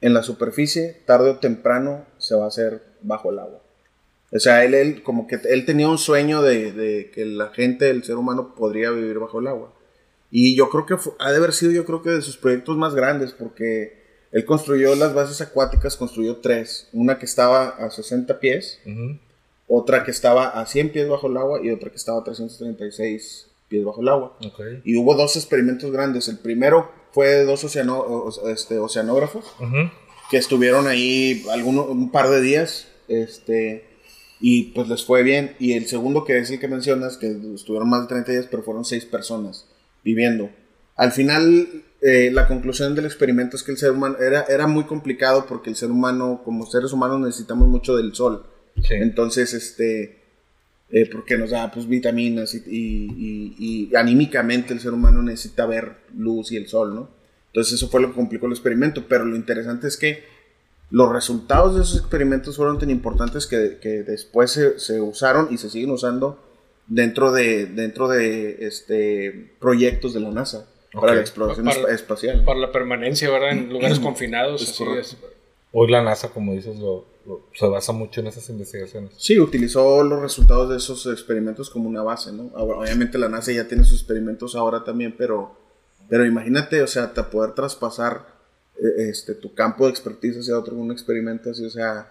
en la superficie, tarde o temprano, se va a hacer bajo el agua. O sea, él, él como que él tenía un sueño de, de que la gente, el ser humano, podría vivir bajo el agua. Y yo creo que fu- ha de haber sido, yo creo que de sus proyectos más grandes, porque él construyó las bases acuáticas, construyó tres. Una que estaba a 60 pies, otra que estaba a 100 pies bajo el agua y otra que estaba a 336 pies bajo el agua. Ok. Y hubo dos experimentos grandes. El primero fue de dos oceano- este, oceanógrafos que estuvieron ahí alguno- un par de días. Este, y pues les fue bien. Y el segundo, que es el que mencionas, que estuvieron más de 30 días, pero fueron seis personas viviendo. Al final, eh, la conclusión del experimento es que el ser humano era, era muy complicado porque el ser humano, como seres humanos, necesitamos mucho del sol. Sí. Entonces, este, eh, porque nos da pues vitaminas y, y- y- y anímicamente el ser humano necesita ver luz y el sol, ¿no? Entonces eso fue lo que complicó el experimento, pero lo interesante es que los resultados de esos experimentos fueron tan importantes que, que después se, se usaron y se siguen usando dentro de, dentro de este, proyectos de la NASA para la exploración Para- espacial. Para la permanencia, ¿verdad? En lugares confinados. Es así correcto. es. Hoy la NASA, como dices, lo- lo- se basa mucho en esas investigaciones. Sí, utilizó los resultados de esos experimentos como una base, ¿no? Ahora, Obviamente la NASA ya tiene sus experimentos ahora también, pero, pero imagínate, o sea, hasta poder traspasar eh, este, tu campo de expertise hacia otro con un experimento así, o sea,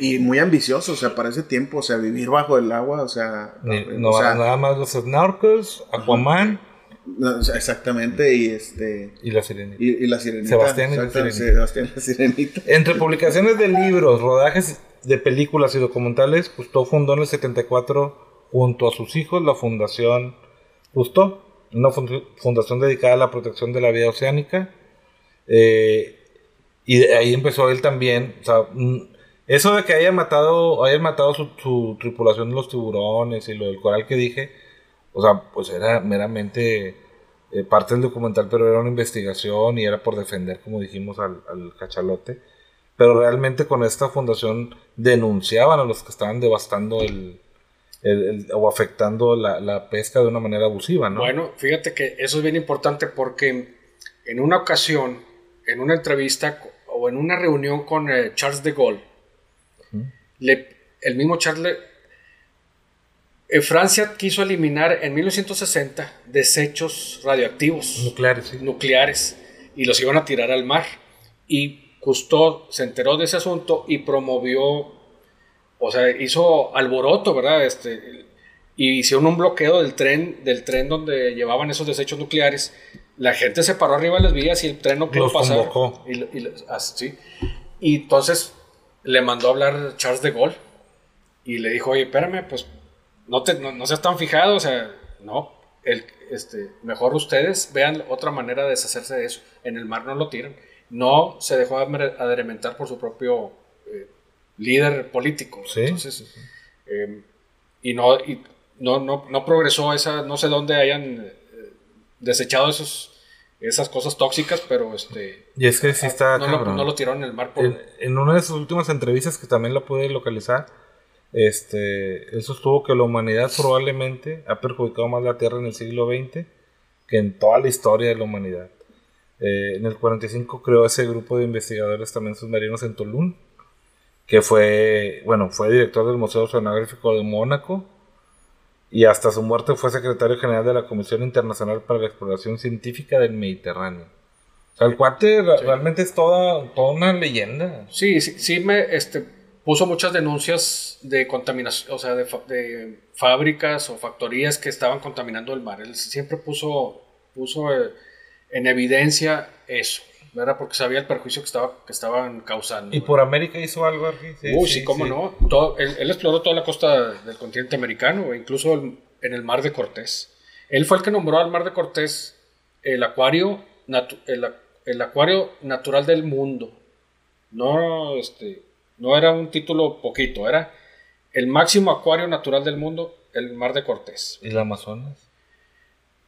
¿Y muy ambicioso, o sea, para ese tiempo, o sea, vivir bajo el agua, o sea, o nada más los snorkels, Aquaman no, o sea, exactamente, y este, y la sirenita. y, y la sirenita. Sebastián y la sirenita. Sebastián y la sirenita. Entre publicaciones de libros, rodajes de películas y documentales, Cousteau fundó en el 74 junto a sus hijos la Fundación Cousteau, una fun- fundación dedicada a la protección de la vida oceánica. Eh, y de ahí empezó él también. O sea, mm, eso de que haya matado, hayan matado su, tripulación de los tiburones y lo del coral que dije, o sea, pues era meramente eh, parte del documental, pero era una investigación y era por defender, como dijimos, al, al cachalote. Pero realmente con esta fundación denunciaban a los que estaban devastando el, el- el- o afectando la, la pesca de una manera abusiva, ¿no? Bueno, fíjate que eso es bien importante porque en una ocasión, en una entrevista o en una reunión con eh, Charles de Gaulle, le- el mismo Charles, le- eh, Francia quiso eliminar en 1960 desechos radioactivos Nucleares, sí. nucleares y los iban a tirar al mar. Y Cousteau se enteró de ese asunto y promovió, o sea, hizo alboroto, ¿verdad? Este, y hicieron un bloqueo del tren, del tren donde llevaban esos desechos nucleares. La gente se paró arriba de las vías y el tren no pudo Los pasar. convocó. Y, y así. y entonces le mandó a hablar Charles de Gaulle y le dijo, oye, espérame, pues no, te, no, no seas tan fijado, o sea, no, el, este, mejor ustedes vean otra manera de deshacerse de eso. En el mar no lo tiran. No se dejó adre- adrementar por su propio eh, líder político. Sí, Entonces, eh, y no, y no, no, no progresó esa, no sé dónde hayan eh, desechado esos, esas cosas tóxicas, pero este, Y es que sí está no, lo, no lo tiraron en el mar por, en, en una de sus últimas entrevistas que también la pude localizar, este, él sostuvo que la humanidad probablemente ha perjudicado más la Tierra en el siglo XX que en toda la historia de la humanidad. Eh, en el 45 creó ese grupo de investigadores también submarinos en Tulum, que fue, bueno, fue director del Museo Oceanográfico de Mónaco y hasta su muerte fue secretario general de la Comisión Internacional para la Exploración Científica del Mediterráneo. O sea, el cuate realmente es toda, toda una leyenda. Sí, sí, sí me este, puso muchas denuncias de contaminación, o sea, de, de fábricas o factorías que estaban contaminando el mar. Él siempre puso, puso eh, en evidencia eso, ¿verdad? Porque sabía el perjuicio que, estaba, que estaban causando. ¿Y por América hizo algo aquí? Uy, sí, cómo no. Todo- él, él exploró toda la costa del continente americano, incluso el- en el mar de Cortés. Él fue el que nombró al mar de Cortés el acuario, natu- el, el acuario natural del mundo. No, este, no era un título poquito, era el máximo acuario natural del mundo, el Mar de Cortés. ¿Y el Amazonas?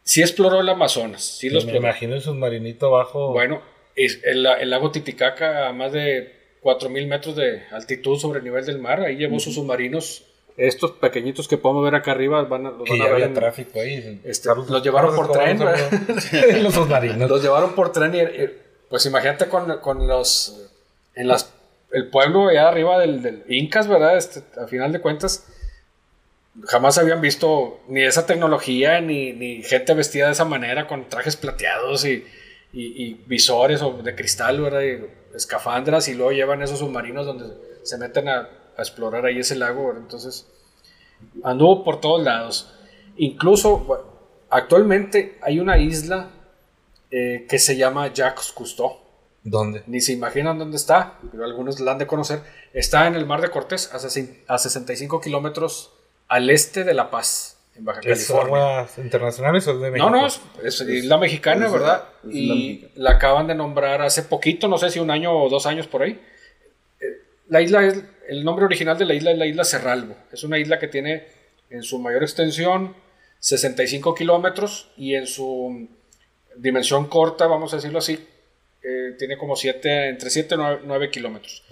Sí exploró el Amazonas, sí lo Me exploró. imagino el submarinito abajo. Bueno, el, el lago Titicaca a más de 4.000 metros de altitud sobre el nivel del mar, ahí llevó sus submarinos, estos pequeñitos que podemos ver acá arriba, van a, los que van a ver había en- tráfico ahí. Este, los llevaron por tren, ¿verdad? los submarinos. Los llevaron por tren y, y, pues imagínate con, con los en las el pueblo allá arriba del, del Incas, ¿verdad? Este, a final de cuentas jamás habían visto ni esa tecnología ni, ni gente vestida de esa manera con trajes plateados y, y- y visores o de cristal, ¿verdad? Y escafandras y luego llevan esos submarinos donde se meten a, a explorar ahí ese lago, ¿verdad? Entonces anduvo por todos lados. Incluso actualmente hay una isla eh, que se llama Jacques Cousteau. ¿Dónde? Ni se imaginan dónde está, pero algunos la han de conocer. Está en el Mar de Cortés, a, a 65 kilómetros al este de La Paz, en Baja ¿Es California. aguas internacionales o de México? No, no, es, es isla mexicana, es- ¿verdad? es isla y mexicana. la acaban de nombrar hace poquito, no sé si un año o dos años por ahí. Eh, La isla es, el nombre original de la isla es la isla Cerralbo. Es una isla que tiene en su mayor extensión 65 kilómetros y en su dimensión corta, vamos a decirlo así, eh, tiene como siete, entre 7 y 9, kilómetros.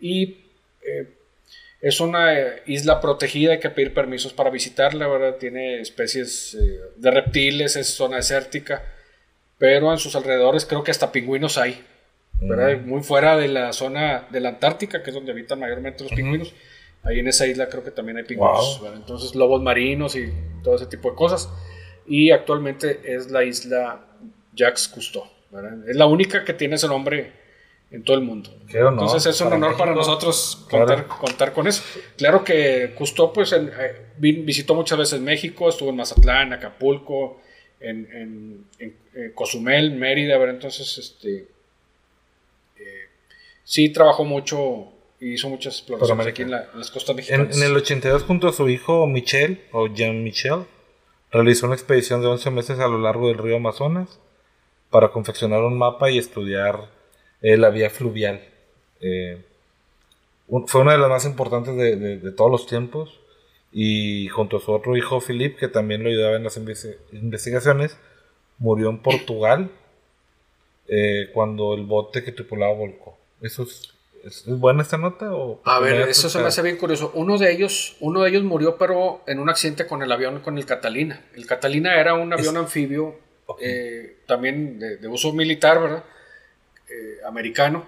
Y eh, es una eh, isla protegida, hay que pedir permisos para visitarla, ¿verdad? Tiene especies eh, de reptiles, es zona desértica, pero en sus alrededores creo que hasta pingüinos hay, ¿verdad? Mm. Muy fuera de la zona de la Antártica, que es donde habitan mayormente los pingüinos. Ahí en esa isla creo que también hay pingüinos. Entonces lobos marinos y todo ese tipo de cosas. Y actualmente es la isla Jacques Cousteau, ¿verdad? Es la única que tiene ese nombre en todo el mundo. Qué honor Entonces es un para honor para nosotros Claro. contar, contar con eso. Claro que Cousteau pues en- eh, vi- visitó muchas veces México, estuvo en Mazatlán, Acapulco, en, en- en, eh, Cozumel, Mérida, ¿verdad? entonces este eh, sí trabajó mucho y hizo muchas exploraciones aquí en, la- en las costas mexicanas. en el 82, junto a su hijo Michel, o Jean-Michel, realizó una expedición de 11 meses a lo largo del río Amazonas para confeccionar un mapa y estudiar eh, la vía fluvial. Eh, un- fue una de las más importantes de, de- de todos los tiempos. Y junto a su otro hijo Philip, que también lo ayudaba en las investi- investigaciones, murió en Portugal eh, cuando el bote que tripulaba volcó. ¿Eso es, es- es buena esta nota? O A ver, ¿Me voy eso se me hace bien curioso. Uno de ellos, uno de ellos murió, pero en un accidente con el avión, con el Catalina. El Catalina era un avión anfibio, eh, también de, de uso militar, ¿verdad? Eh, americano.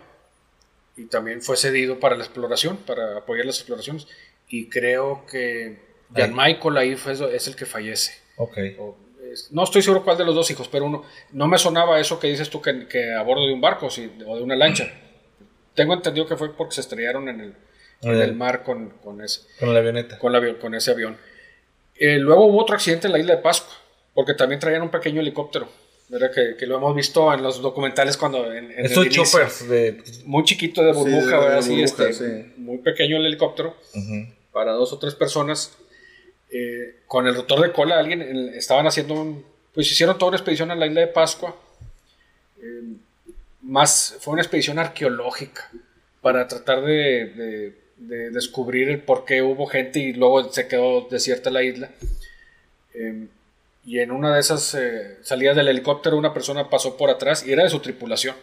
Y también fue cedido para la exploración, para apoyar las exploraciones. Y creo que Jan Michael ahí fue, es el que fallece. Ok. O, es- no estoy seguro cuál de los dos hijos, pero uno. No me sonaba eso que dices tú que, que a bordo de un barco sí, o de una lancha. Tengo entendido que fue porque se estrellaron en el, en el mar con, con ese, Con la avioneta. con, la con ese avión. Eh, luego hubo otro accidente en la isla de Pascua, porque también traían un pequeño helicóptero. ¿Verdad? Que, que lo hemos visto en los documentales cuando en, en el Estos choppers de... Muy chiquito de burbuja, de ¿verdad? Así, burbuja, este, sí. Muy pequeño el helicóptero Ujú. para dos o tres personas. eh, con el rotor de cola, alguien estaban haciendo un. Pues hicieron toda una expedición a la isla de Pascua. eh, más, fue una expedición arqueológica para tratar de, de- de descubrir el por qué hubo gente y luego se quedó desierta la isla. Eh, y en una de esas eh, salidas del helicóptero, una persona pasó por atrás y era de su tripulación.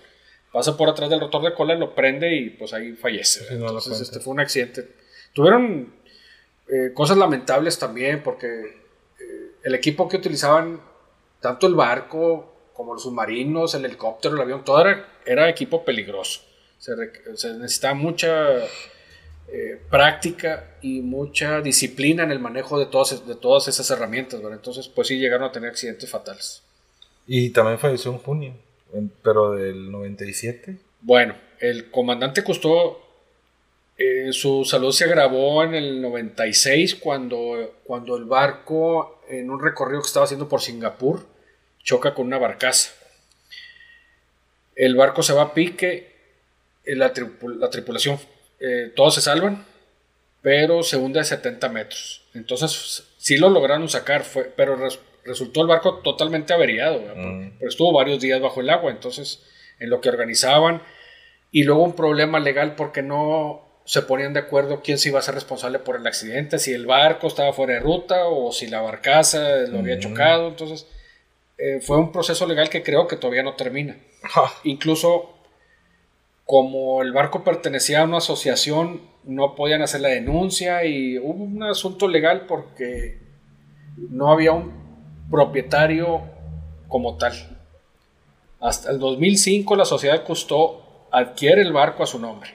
Pasa por atrás del rotor de cola, lo prende y pues ahí fallece. Sí, no lo Entonces, este fue un accidente. Tuvieron eh, cosas lamentables también porque eh, el equipo que utilizaban, tanto el barco como los submarinos, el helicóptero, el avión, todo era, era equipo peligroso. Se necesitaba mucha eh, práctica y mucha disciplina en el manejo de todas, de todas esas herramientas. ¿verdad? Entonces, pues sí llegaron a tener accidentes fatales. Y también falleció en junio, en- pero del 97. Bueno, el comandante Cousteau, eh, su salud se agravó en el 96 cuando, cuando el barco, en un recorrido que estaba haciendo por Singapur, choca con una barcaza. El barco se va a pique, eh, la tripulación, eh, todos se salvan, pero se hunde a 70 metros. Entonces, sí lo lograron sacar, fue, pero res- resultó el barco totalmente averiado, ¿verdad? Mm. Pero estuvo varios días bajo el agua, entonces en lo que organizaban. Y luego un problema legal porque no se ponían de acuerdo quién se iba a ser responsable por el accidente, si el barco estaba fuera de ruta o si la barcaza lo había chocado. Entonces, eh, fue un proceso legal que creo que todavía no termina. Incluso como el barco pertenecía a una asociación, no podían hacer la denuncia y hubo un asunto legal porque no había un propietario como tal. Hasta el 2005 la sociedad Custó adquiere el barco a su nombre,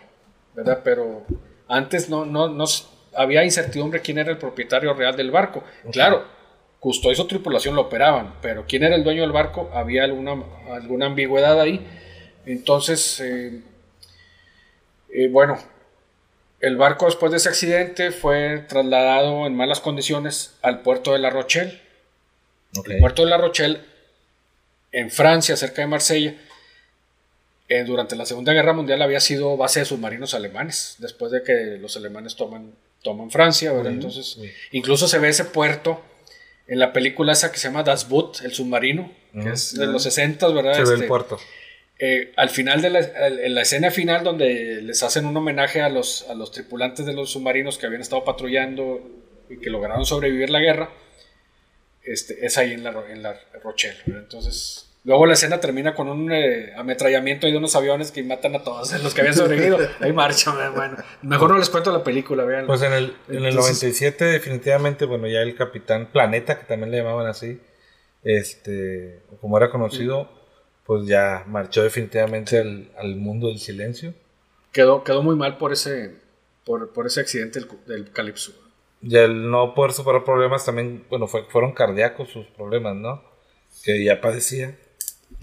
¿verdad? Pero antes no, no, no había incertidumbre quién era el propietario real del barco. Claro, Custó y su tripulación lo operaban, pero quién era el dueño del barco había alguna, alguna ambigüedad ahí. Entonces, eh, eh, bueno, el barco después de ese accidente fue trasladado en malas condiciones al puerto de La Rochelle. El puerto de La Rochelle, en Francia, cerca de Marsella, eh, durante la Segunda Guerra Mundial había sido base de submarinos alemanes, después de que los alemanes toman, toman Francia, Entonces, incluso se ve ese puerto en la película esa que se llama Das Boot, el submarino, que es de los 60, ¿verdad? Se ve el este, puerto. Eh, al final de la, en la escena final donde les hacen un homenaje a los, a los tripulantes de los submarinos que habían estado patrullando y que lograron sobrevivir la guerra, este, es ahí en la, en la Rochelle. Entonces, luego la escena termina con un eh, ametrallamiento de unos aviones que matan a todos los que habían sobrevivido. ahí marcha, bueno. Mejor no les cuento la película, vean. Pues en el, en el 97 definitivamente, bueno, ya el Capitán Planeta, que también le llamaban así, este, como era conocido pues ya marchó definitivamente al, mundo del silencio. Quedó, quedó muy mal por ese, por, ese accidente del, del Calypso. Y el no poder superar problemas también, bueno, fueron cardíacos sus problemas, ¿no? Que ya padecía.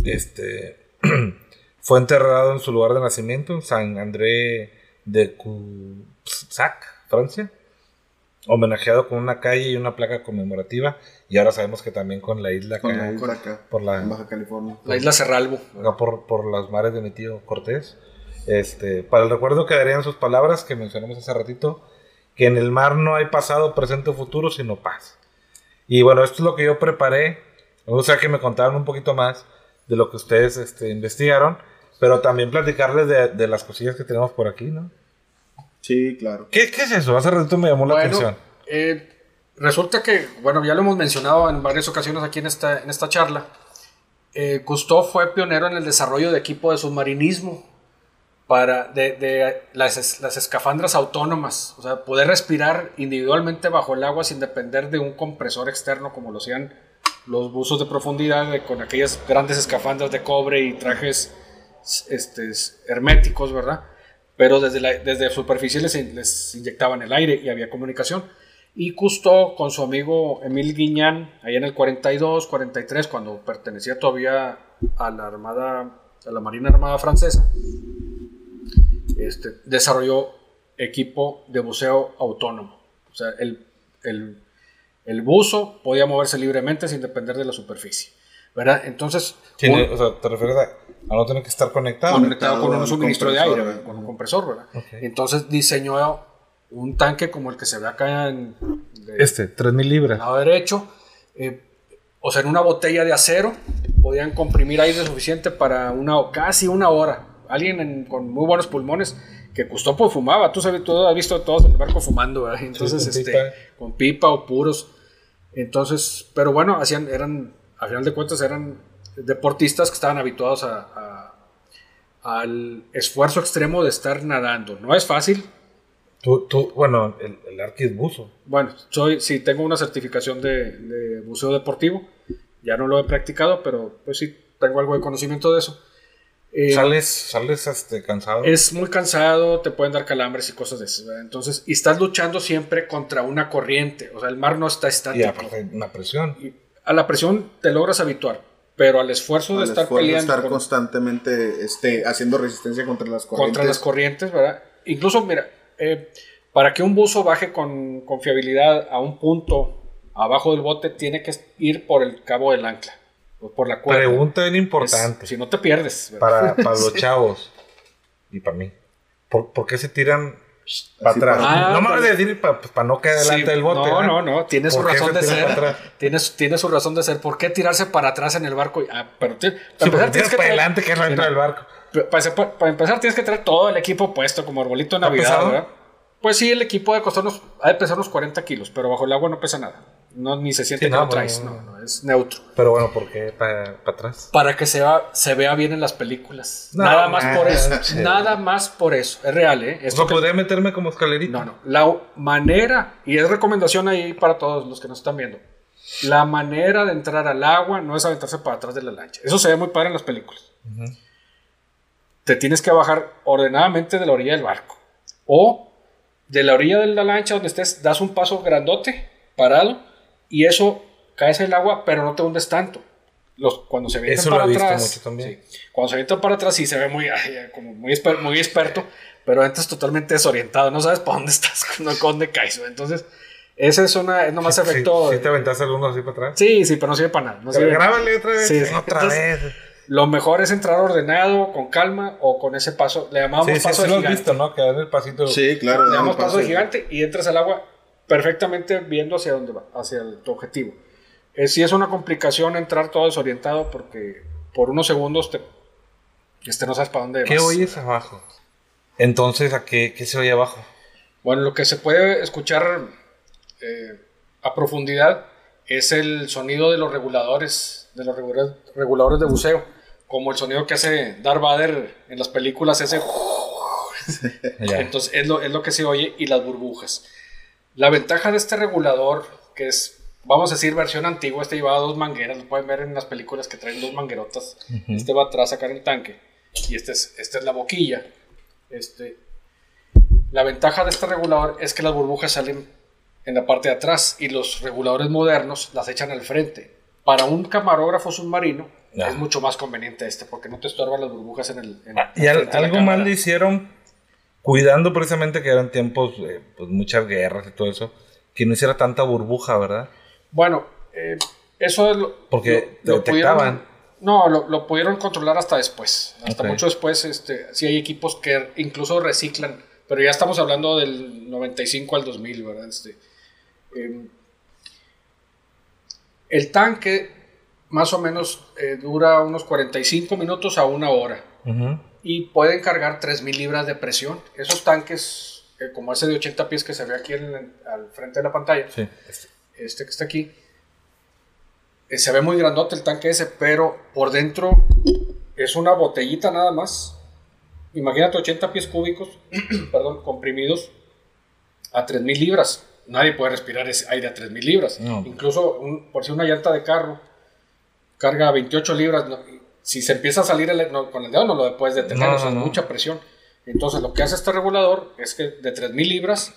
Este, fue enterrado en su lugar de nacimiento, en San André de Cussac, Francia homenajeado con una calle y una placa conmemorativa. Y ahora sabemos que también con la isla, con la isla acá, por la, Baja California. La isla Cerralbo. Por, por las mares de mi tío Cortés. Este, para el recuerdo quedarían sus palabras que mencionamos hace ratito, que en el mar no hay pasado, presente o futuro, sino paz. Y bueno, esto es lo que yo preparé. Me gustaría que me contaran un poquito más de lo que ustedes este, investigaron, pero también platicarles de, de las cosillas que tenemos por aquí, ¿no? Sí, claro. ¿Qué, es eso? Hace rato me llamó la atención. Eh, resulta que, bueno, ya lo hemos mencionado en varias ocasiones aquí en esta, en esta charla. Eh, fue pionero en el desarrollo de equipo de submarinismo para de, las, las, escafandras autónomas, o sea, poder respirar individualmente bajo el agua sin depender de un compresor externo como lo hacían los buzos de profundidad con aquellas grandes escafandras de cobre y trajes este, herméticos, ¿verdad? Pero desde, la, desde superficie les, les, inyectaban el aire y había comunicación. Y Cousteau con su amigo Emil Guiñán, ahí en el 42, 43, cuando pertenecía todavía a la Armada, a la Marina Armada Francesa, este, desarrolló equipo de buceo autónomo. O sea, el, el, el buzo podía moverse libremente sin depender de la superficie. ¿verdad? Entonces... o sea, ¿te refieres a, no tener que estar conectado? Conectado con un suministro de aire, con un compresor, ¿verdad? Entonces diseñó un tanque como el que se ve acá en... este, 3000 libras. Lado derecho. Eh, o sea, en una botella de acero podían comprimir aire suficiente para una casi una hora. Alguien con muy buenos pulmones que costó pues fumaba. Tú sabes, tú has visto a todos en el barco fumando, ¿verdad? Entonces, con, este, pipa. con pipa o puros. Entonces, pero bueno, hacían, eran a final de cuentas eran deportistas que estaban habituados a, al esfuerzo extremo de estar nadando. No es fácil. Tú, tú bueno, el, el arqui es buzo. Bueno, soy, sí, tengo una certificación de, de, buceo deportivo. Ya no lo he practicado, pero pues sí, tengo algo de conocimiento de eso. Eh, ¿Sales, sales este, cansado? Es muy cansado, te pueden dar calambres y cosas de eso. Entonces, y estás luchando siempre contra una corriente. O sea, el mar no está estático. Y aparte, una presión. Y a la presión te logras habituar, pero al esfuerzo de estar peleando. estar constantemente este, haciendo resistencia contra las corrientes. Contra las corrientes, ¿verdad? Incluso, mira, eh, para que un buzo baje con confiabilidad a un punto abajo del bote, tiene que ir por el cabo del ancla. O por la cuerda. Pregunta bien importante. si no te pierdes. Para, para los chavos y para mí. ¿Por, qué se tiran Para atrás. no me vas a decir para no quedar delante Sí, del bote. No, ¿verdad? no, no, tiene su ¿Por qué razón se de ser. Tiene, su- tiene su razón de ser. ¿Por qué tirarse para atrás en el barco? Ah, pero para Sí, empezar, tienes que para adelante que entra Mira, del barco. Para, para- para empezar, tienes que traer todo el equipo puesto como arbolito de ¿Está Navidad? ¿verdad? Pues sí, el equipo de costar unos, ha de pesar unos 40 kilos, pero bajo el agua no pesa nada. No, ni se siente Sí, que no, lo traes, no, no, es neutro. Pero bueno, ¿por qué para atrás? Para que se, va- se vea bien en las películas. No, nada más por eso. Nada más por eso. Es real, ¿eh? O Esto sea, que- podría meterme como escalerita. No, no. La manera, y es recomendación ahí para todos los que nos están viendo. La manera de entrar al agua no es aventarse para atrás de la lancha. Eso se ve muy padre en las películas. Te tienes que bajar ordenadamente de la orilla del barco. O de la orilla de la lancha donde estés, das un paso grandote, parado, y eso caes en el agua, pero no te hundes tanto. Los, cuando se avientan Eso lo para he visto atrás. mucho también. sí. Cuando se avientan para atrás, sí se ve muy, como muy, esper- muy experto, pero entras totalmente desorientado, no sabes para dónde estás, no, dónde caes. Entonces, ese es, una, es nomás Sí, efecto. Sí, te aventaste alguno así para atrás. Sí, sí, pero no sirve para nada. no sirve- grábale otra vez. Sí, otra entonces- vez. Lo mejor es entrar ordenado, con calma o con ese paso. Le llamamos Sí, sí, paso sí de lo has gigante. visto, ¿no? Que dan el pasito. Sí, claro. Le dame damos paso de gigante y entras al agua perfectamente viendo hacia dónde va, hacia el- tu objetivo. Eh, sí es una complicación entrar todo desorientado porque por unos segundos te, este, no sabes para dónde ¿Qué vas. oyes abajo? Entonces, ¿a qué, qué se oye abajo? Bueno, lo que se puede escuchar eh, a profundidad es el sonido de los reguladores, de los regula- reguladores de buceo, como el sonido que hace Darth Vader en las películas, ese. Entonces es lo, es lo que se oye y las burbujas. La ventaja de este regulador, que es, vamos a decir, versión antigua, este llevaba dos mangueras, lo pueden ver en las películas que traen dos manguerotas. Este va atrás a sacar el tanque y este es, esta es la boquilla. Este, la ventaja de este regulador es que las burbujas salen en la parte de atrás y los reguladores modernos las echan al frente. Para un camarógrafo submarino es mucho más conveniente este porque no te estorban las burbujas en el... en- Ah, Y al- algo mal le hicieron, cuidando precisamente que eran tiempos, eh, pues muchas guerras y todo eso, que no hiciera tanta burbuja, ¿verdad? Bueno, eh, eso es lo, Porque lo- lo detectaban. pudieron- no, lo, lo pudieron controlar hasta después. Hasta mucho después, este, sí hay equipos que incluso reciclan, pero ya estamos hablando del 95 al 2000, ¿verdad? Este, eh, el tanque más o menos eh, dura unos 45 minutos a una hora Ujú. Y pueden cargar 3.000 libras de presión. Esos tanques, eh, como ese de 80 pies que se ve aquí en- al frente de la pantalla, Sí. este que está aquí. eh, se ve muy grandote el tanque ese, pero por dentro es una botellita nada más. Imagínate 80 pies cúbicos, perdón, comprimidos a 3000 libras. Nadie puede respirar ese aire a 3000 libras. No. Incluso un- por si una llanta de carro carga 28 libras, no, si se empieza a salir el- no, con el dedo no lo puedes detener, No, o sea, no, es no. mucha presión. Entonces lo que hace este regulador es que de 3000 libras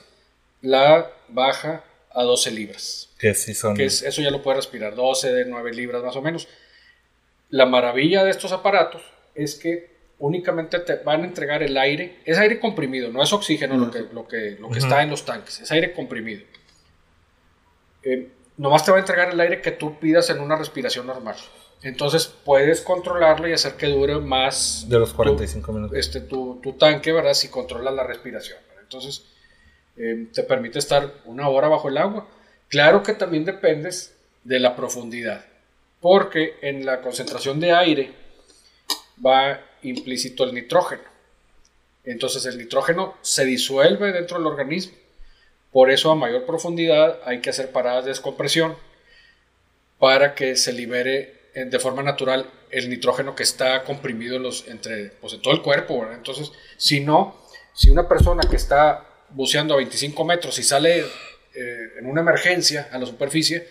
la baja a 12 libras Que sí son. que es, eso ya lo puede respirar, 12 de 9 libras más o menos. La maravilla de estos aparatos es que únicamente te van a entregar el aire, es aire comprimido, no es oxígeno lo que, lo que, lo que está en los tanques, es aire comprimido. Eh, nomás te va a entregar el aire que tú pidas en una respiración normal. Entonces puedes controlarlo y hacer que dure más de los tu- 45 minutos. este, tu, tu tanque, ¿verdad? Si controlas la respiración. ¿verdad? Entonces, eh, te permite estar una hora bajo el agua. Claro que también dependes de la profundidad, porque en la concentración de aire va implícito el nitrógeno. Entonces el nitrógeno se disuelve dentro del organismo. Por eso a mayor profundidad hay que hacer paradas de descompresión para que se libere de forma natural el nitrógeno que está comprimido en, entre, pues, en todo el cuerpo. Entonces, si no, si una persona que está buceando a 25 metros y sale eh, en una emergencia a la superficie,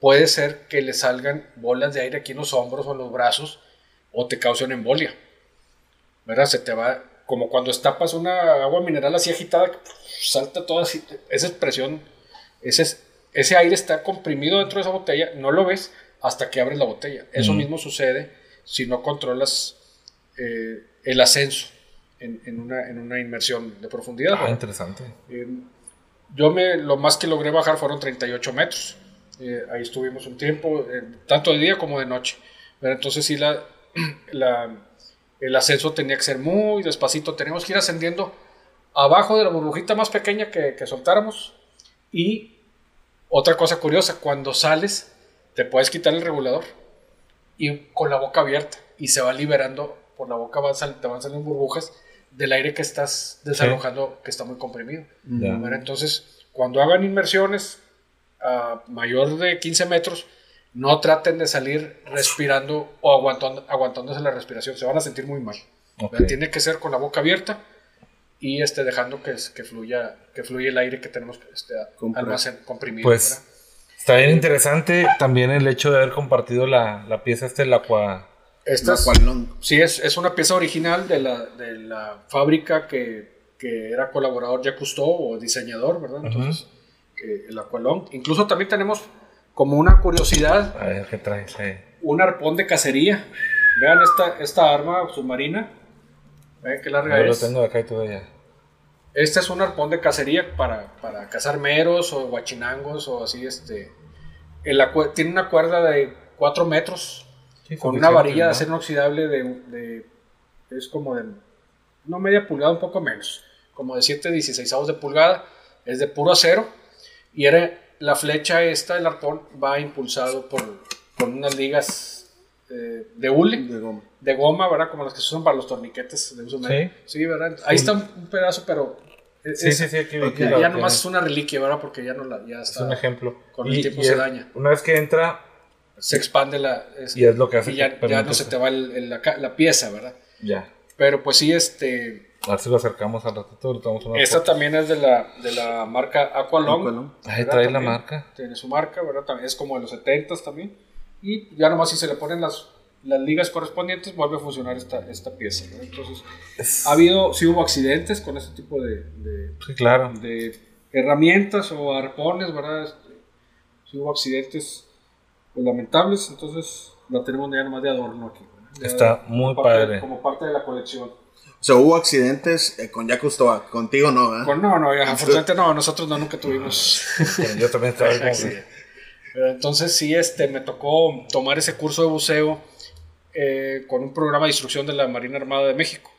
puede ser que le salgan bolas de aire aquí en los hombros o en los brazos o te cause una embolia. ¿Verdad? Se te va, como cuando estapas una agua mineral así agitada, salta toda esa expresión, ese, es- ese aire está comprimido dentro de esa botella, no lo ves hasta que abres la botella. Eso mismo sucede si no controlas eh, el ascenso en, en una, en una inmersión de profundidad. Ah, interesante. Eh, yo me, lo más que logré bajar fueron 38 metros. Eh, ahí estuvimos un tiempo, eh, tanto de día como de noche. Pero entonces sí, la, la- el ascenso tenía que ser muy despacito. Tenemos que ir ascendiendo abajo de la burbujita más pequeña que, que soltáramos. Y otra cosa curiosa, cuando sales, te puedes quitar el regulador y con la boca abierta y se va liberando, por la boca van te van saliendo burbujas del aire que estás desalojando que está muy comprimido. Entonces, cuando hagan inmersiones a mayor de 15 metros, no traten de salir respirando o aguantando, aguantándose la respiración, se van a sentir muy mal. Tiene que ser con la boca abierta y este, dejando que, que, fluya, que fluya el aire que tenemos este, almacén comprimido. Pues. Está bien interesante también el hecho de haber compartido la, la pieza este, el aqua. Esta es-. Sí, es, es una pieza original de la, de la fábrica que, que era colaborador Jacques Cousteau o diseñador, ¿verdad? Entonces, el Aqualong. Incluso también tenemos como una curiosidad, A ver qué traes ahí. un arpón de cacería. Vean esta, esta arma submarina. Vean qué larga Yo lo es. tengo acá y tú allá. Este es un arpón de cacería para, para cazar meros o guachinangos o así. Este, el tiene una cuerda de 4 metros Sí, con una varilla de acero inoxidable de, de- es como de no media pulgada, un poco menos, como de 7 16 de pulgada, es de puro acero y era la flecha esta del arpón va impulsado por con unas ligas eh, de hule, De goma. de goma, ¿verdad? Como las que se usan para los torniquetes de uso Sí. medio. Sí, ¿verdad? Ahí está un, pedazo, pero es- Sí, es- sí, sí, aquí que ya lo nomás es una reliquia, ¿verdad? Porque ya no la ya Es está un ejemplo. con el tiempo se es- daña. Una vez que entra, se expande la es- y es lo que hace y que ya, ya permite no se te va el- el- la, la pieza, ¿verdad? Ya. Pero pues sí, este. A ver si lo acercamos al ratito. le tomamos una Esta foto. también es de la, de la marca Aqualong. Aqualung. Ahí trae la marca. Tiene su marca, ¿verdad? También es como de los 70 también. Y ya nomás si se le ponen las, las ligas correspondientes, vuelve a funcionar esta, esta pieza. ¿verdad? Entonces, Es- ha habido, sí hubo accidentes con este tipo de, de, Sí, claro. de herramientas o arpones, ¿verdad? Este, sí hubo accidentes pues, lamentables, entonces la tenemos ya nomás de adorno aquí. Está muy como parte- padre. Como parte de la colección. O sea, hubo accidentes eh, con Jacques Cousteau. Contigo no, ¿verdad? Con- no, no, ya, afortunadamente no, nosotros no, nunca tuvimos. Yo también estaba como Pero entonces sí, este, me tocó tomar ese curso de buceo eh, con un programa de instrucción de la Marina Armada de México.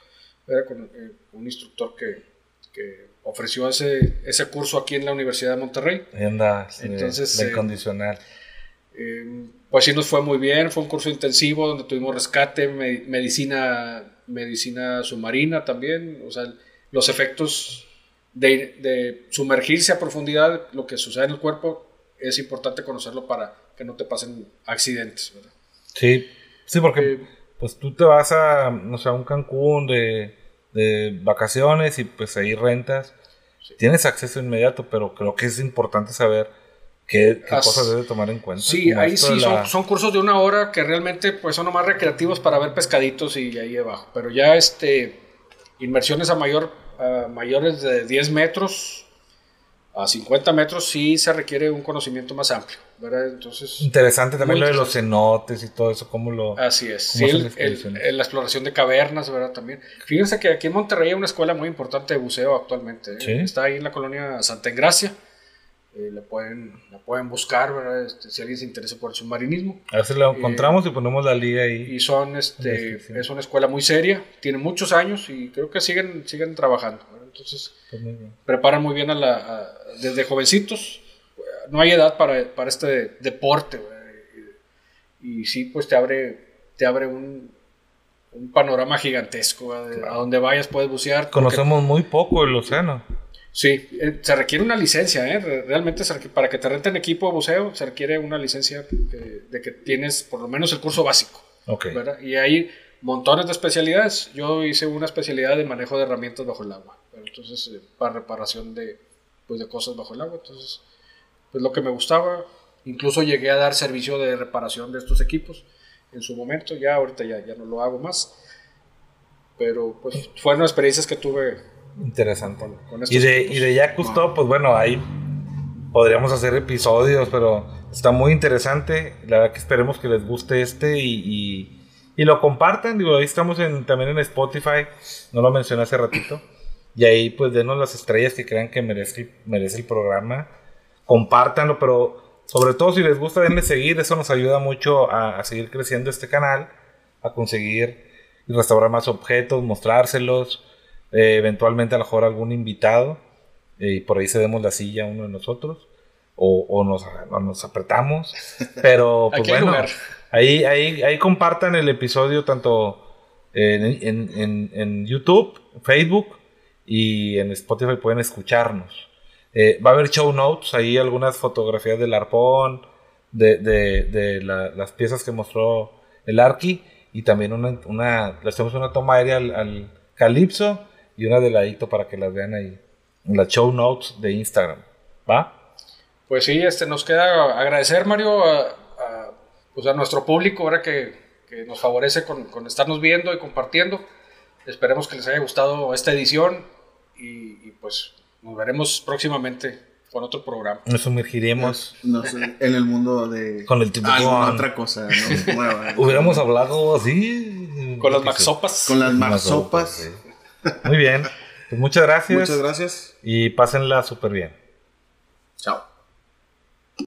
Era con eh, un instructor que, que ofreció ese, ese curso aquí en la Universidad de Monterrey. Anda. sí, Entonces, la eh, incondicional. Eh, pues sí nos fue muy bien, fue un curso intensivo donde tuvimos rescate, me- medicina, medicina submarina también, o sea, los efectos de, de sumergirse a profundidad, lo que sucede en el cuerpo, es importante conocerlo para que no te pasen accidentes. ¿verdad? Sí, sí, porque Eh, pues tú te vas a, no sé, a un Cancún de, de vacaciones y pues ahí rentas. Tienes acceso inmediato, pero creo que es importante saber qué, qué As- cosas debes tomar en cuenta. Sí, ahí sí de son, la- son cursos de una hora que realmente pues son nomás recreativos para ver pescaditos y ahí abajo. Pero ya este inmersiones a mayor a mayores de 10 metros a 50 metros sí se requiere un conocimiento más amplio, ¿verdad? Entonces Interesante también lo de los cenotes y todo eso, cómo lo... así es. ¿Cómo Sí, el- el- el- la exploración de cavernas, ¿verdad? También. Fíjense que aquí en Monterrey hay una escuela muy importante de buceo actualmente. ¿eh? Sí. Está ahí en la colonia Santa Engracia. Eh, la, pueden, la pueden buscar, ¿verdad? Este, si alguien se interesa por el submarinismo. A ver si lo encontramos y ponemos la liga ahí. Y son, este, es una escuela muy seria, tiene muchos años y creo que siguen, siguen trabajando. ¿verdad? Entonces, Pues muy bien. preparan muy bien a la, a- desde jovencitos. No hay edad para, para este deporte. Y, y sí, pues te abre, te abre un, un panorama gigantesco. A donde vayas puedes bucear. porque- Conocemos muy poco el océano. Sí, eh, se requiere una licencia, ¿eh? Re- Realmente se para que te renten equipo de buceo se requiere una licencia eh, de que tienes por lo menos el curso básico. Ok. ¿verdad? Y hay montones de especialidades. Yo hice una especialidad de manejo de herramientas bajo el agua. Entonces, eh, para reparación de, pues, de cosas bajo el agua. Entonces, pues lo que me gustaba. Incluso llegué a dar servicio de reparación de estos equipos en su momento. Ya ahorita ya, ya no lo hago más. Pero pues fueron experiencias que tuve Interesante. con, con Y estos de, equipos. y de Jacques Cousteau, pues bueno, ahí podríamos hacer episodios, pero está muy interesante. La verdad que esperemos que les guste este y, y, y lo compartan. Digo, ahí estamos en, también en Spotify, no lo mencioné hace ratito. Y ahí pues denos las estrellas que crean que merece, merece el programa. Compártanlo, pero sobre todo si les gusta, denle seguir. Eso nos ayuda mucho a, a seguir creciendo este canal, a conseguir y restaurar más objetos, mostrárselos eh, eventualmente a lo mejor algún invitado eh, y por ahí cedemos la silla a uno de nosotros o, o nos, o nos apretamos. Pero pues bueno, lugar. ahí, ahí, ahí compartan el episodio tanto en, en- en- en YouTube, Facebook y en Spotify pueden escucharnos. Eh, va a haber show notes, ahí algunas fotografías del arpón, de, de- de la- las piezas que mostró el Arqui y también una, una le hacemos una toma aérea al, al y una de ladito para que las vean ahí en las show notes de Instagram. ¿Va? Pues sí, este, nos queda agradecer, Mario, a, a, pues a nuestro público ahora que, que nos favorece con, con estarnos viendo y compartiendo. Esperemos que les haya gustado esta edición y, y, pues nos veremos próximamente con otro programa. Nos sumergiremos No sé, en el mundo de. con el tiburón. alguna otra cosa. Hubiéramos hablado así. Con las maxopas. Con las sí. Muy bien. Pues muchas gracias. Muchas gracias. Y pásenla súper bien. Chao.